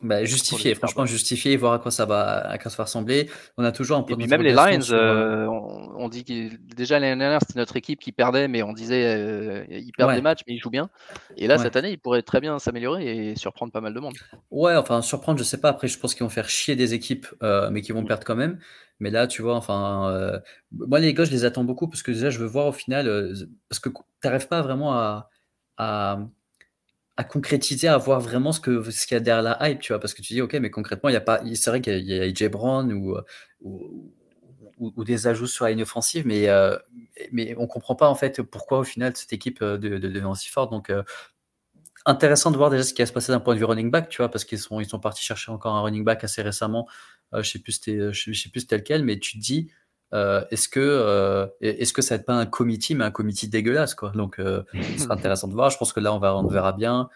Bah, justifié, franchement justifié, voir à quoi ça va, à quoi ça va ressembler. On a toujours un peu Et puis même les Lions, sur, euh, euh, on, on dit que déjà l'année dernière c'était notre équipe qui perdait, mais on disait euh, ils perdent Ouais. des matchs, mais ils jouent bien. Et là Ouais. cette année, ils pourraient très bien s'améliorer et surprendre pas mal de monde. Ouais, enfin, surprendre, je sais pas. Après, je pense qu'ils vont faire chier des équipes, euh, mais qui vont Mm. perdre quand même. Mais là, tu vois, enfin, moi, les gars, je les attends beaucoup parce que déjà, je veux voir au final, parce que tu n'arrives pas vraiment à, à, à concrétiser, à voir vraiment ce que ce qu'il y a derrière la hype, tu vois, parce que tu dis, ok, mais concrètement, il y a pas, c'est vrai qu'il y a- AJ Brown ou, ou, des ajouts sur la ligne offensive, mais, euh, mais on comprend pas en fait pourquoi au final cette équipe euh, de, de, devient aussi forte. Donc, euh, intéressant de voir déjà ce qui va se passer d'un point de vue running back, tu vois, parce qu'ils sont, ils sont partis chercher encore un running back assez récemment. Euh, je sais plus je sais, je sais plus c'était lequel, mais tu te dis, euh, est-ce que, euh, est-ce que ça va être pas un committee, mais un committee dégueulasse, quoi. Donc, euh, ce sera intéressant de voir. Je pense que là, on va, on verra bien.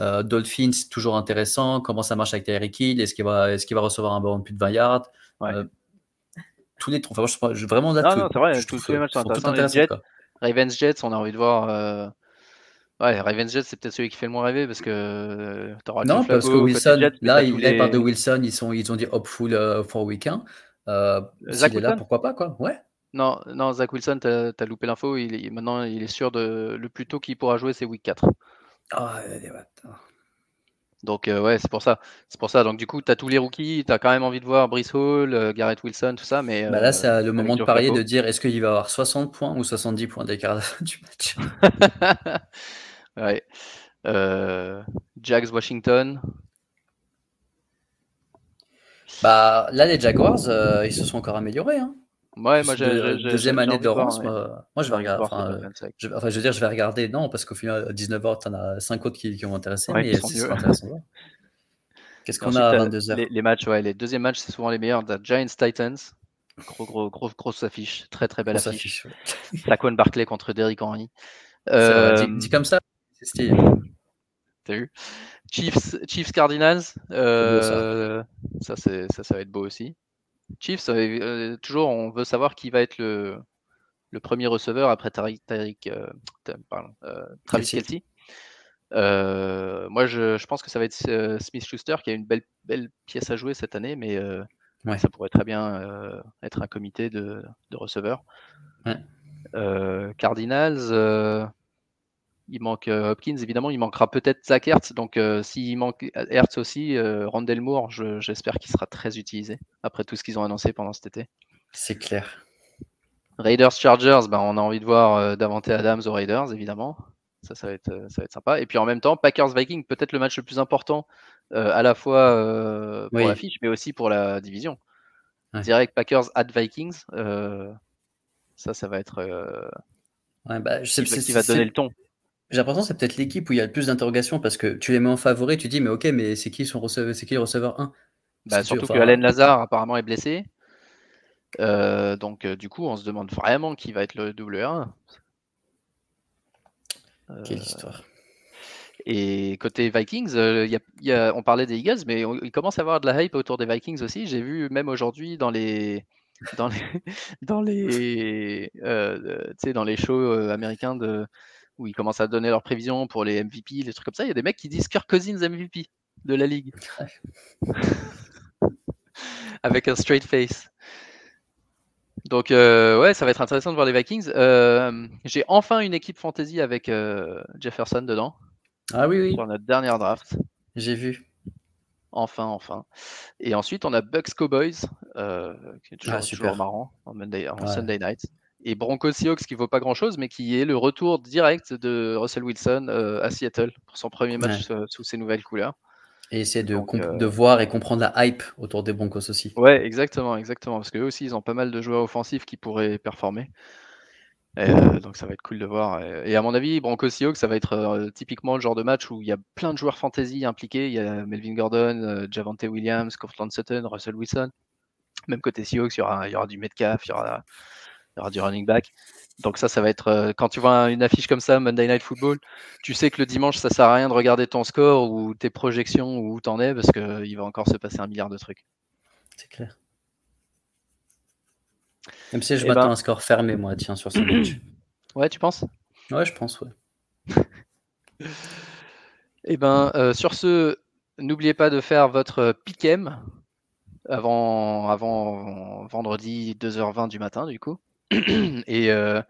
Euh, Dolphins, toujours intéressant. Comment ça marche avec Tyreek Hill? Est-ce qu'il va, est-ce qu'il va recevoir un ballon de plus de 20 yards? Ouais. Euh, Tous les, enfin, je, je, vraiment là, Non, tout- non, c'est vrai, je tous- les matchs sont intéressants. Les intéressants, Jets, quoi. Ravens Jets, on a envie de voir. euh, Ouais, Ravens Jets, c'est peut-être celui qui fait le moins rêver parce que Non, parce que Wilson, Jets, là, il, il parle de les- Wilson, ils, sont, ils ont dit hopeful euh, for weekend. Euh, Zach est là, pourquoi pas, quoi? Ouais. Non, non, Zach Wilson, t'as as loupé l'info. Il est, maintenant, il est sûr de. Le plus tôt qu'il pourra jouer, c'est week 4. Ah. Donc, euh, ouais, c'est pour ça. C'est pour ça. Donc, du coup, t'as tous les rookies. T'as quand même envie de voir Brice Hall, euh, Garrett Wilson, tout ça. Mais, Bah là, c'est le moment de parier de dire est-ce qu'il va avoir 60 points ou 70 points d'écart du match? ouais. Jags Washington. Bah là, les Jaguars, euh, ils se sont encore améliorés. Hein. Ouais, moi, j'ai. De- deuxième année de voir, ouais. moi, moi, je vais regarder. Enfin, euh, je, enfin, je veux dire, je vais regarder. Non, parce qu'au final, à 19h, tu en as 5 autres qui, qui vont m'intéresser, Ouais, mais qui sont ce mieux. sera intéressant. Qu'est-ce qu'on a à t'as 22h les, les matchs, ouais, les deuxièmes matchs, c'est souvent les meilleurs. Giants Titans. Gros, gros, gros, grosse affiche. Très, très belle Grosse affiche. affiche, ouais. Barclay contre Derrick Henry. C'est Euh, dit, dit comme ça, C'est stylé. T'as vu? Chiefs, Chiefs Cardinals, euh, ça, c'est, ça, ça va être beau aussi. Chiefs, euh, toujours, on veut savoir qui va être le, le premier receveur après Tariq, Tariq euh, pardon, euh, Travis Kelsey. Euh, moi, je, je, pense que ça va être euh, Smith Schuster qui a une belle, belle pièce à jouer cette année, mais euh, ouais. ça pourrait très bien être un comité de, de receveurs. Ouais. Cardinals, il manque Hopkins, évidemment, il manquera peut-être Zach Hertz. Donc, euh, s'il manque Hertz aussi, euh, Moore, j'espère qu'il sera très utilisé après tout ce qu'ils ont annoncé pendant cet été. C'est clair. Raiders Chargers, ben, on a envie de voir euh, Davante Adams aux Raiders, évidemment. Ça, ça va, être, ça va être sympa. Et puis en même temps, Packers Vikings, peut-être le match le plus important à la fois pour oui. la fiche, mais aussi pour la division. Ouais. Direct Packers at Vikings, ça, ça va être. Ouais, bah, je sais, qui, qui va donner le ton. J'ai l'impression que c'est peut-être l'équipe où il y a le plus d'interrogations parce que tu les mets en favori, tu dis mais ok, mais c'est qui son receveur, c'est qui le receveur 1 bah, Surtout que Alain Lazare apparemment est blessé. Euh, donc euh, du coup, on se demande vraiment qui va être le W1. Euh, Quelle histoire. Et côté Vikings, y a, y a, on parlait des Eagles, mais on, il commence à avoir de la hype autour des Vikings aussi. J'ai vu même aujourd'hui dans les dans les dans les dans les shows américains de où ils commencent à donner leurs prévisions pour les MVP, les trucs comme ça. Il y a des mecs qui disent Kirk Cousins MVP de la ligue. Avec un straight face. Donc, euh, ouais, ça va être intéressant de voir les Vikings. Euh, J'ai enfin une équipe fantasy avec euh, Jefferson dedans. Ah oui, oui. Pour notre dernière draft. J'ai vu. Enfin, enfin. Et ensuite, on a Bucks Cowboys, qui est toujours, ah, toujours marrant en, Monday, en ouais. Sunday night et Broncos Seahawks qui vaut pas grand chose, mais qui est le retour direct de Russell Wilson euh, à Seattle pour son premier match ouais. euh, sous ses nouvelles couleurs. Et essayer de, donc, euh... de, voir et comprendre la hype autour des Broncos aussi. Ouais, exactement, exactement, parce qu'eux aussi ils ont pas mal de joueurs offensifs qui pourraient performer. Euh, donc ça va être cool de voir. Et à mon avis, Broncos Seahawks, ça va être euh, typiquement le genre de match où il y a plein de joueurs fantasy impliqués. Il y a Melvin Gordon, Javante Williams, Cortland Sutton, Russell Wilson. Même côté Seahawks, il y aura, il y aura du Metcalf, il y aura y aura du running back. Donc ça, ça va être euh, quand tu vois une affiche comme ça, Monday Night Football, tu sais que le dimanche, ça sert à rien de regarder ton score ou tes projections ou où t'en es parce qu'il va encore se passer un milliard de trucs. C'est clair. Même si je m'attends ben... un score fermé, moi, tiens, sur ce match. Ouais, tu penses? Ouais, je pense, ouais. Et ben, euh, sur ce, n'oubliez pas de faire votre pick'em avant, avant vendredi 2h20 du matin, du coup. et, euh,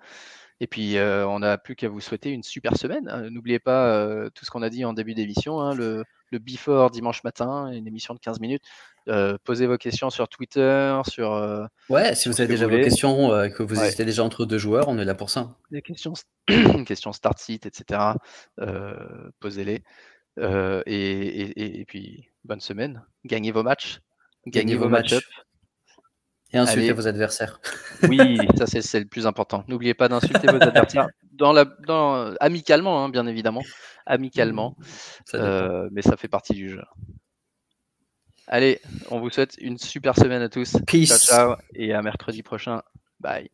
et puis, euh, on n'a plus qu'à vous souhaiter une super semaine. N'oubliez pas euh, tout ce qu'on a dit en début d'émission, hein, le, le, before dimanche matin, une émission de 15 minutes. posez vos questions sur Twitter, sur. ouais, si vous avez déjà vous vos questions, que vous ouais. hésitez déjà entre deux joueurs, on est là pour ça. Des questions, questions start site, etc. posez-les. Et, et, et, puis, bonne semaine. Gagnez vos matchs. Gagnez, Gagnez vos, vos match-ups. Et insultez Allez. vos adversaires. Oui, ça c'est le plus important. N'oubliez pas d'insulter vos adversaires dans la, dans, amicalement, hein, bien évidemment, amicalement, ça euh, mais ça fait partie du jeu. Allez, on vous souhaite une super semaine à tous. Peace. Ciao, ciao, et à mercredi prochain. Bye.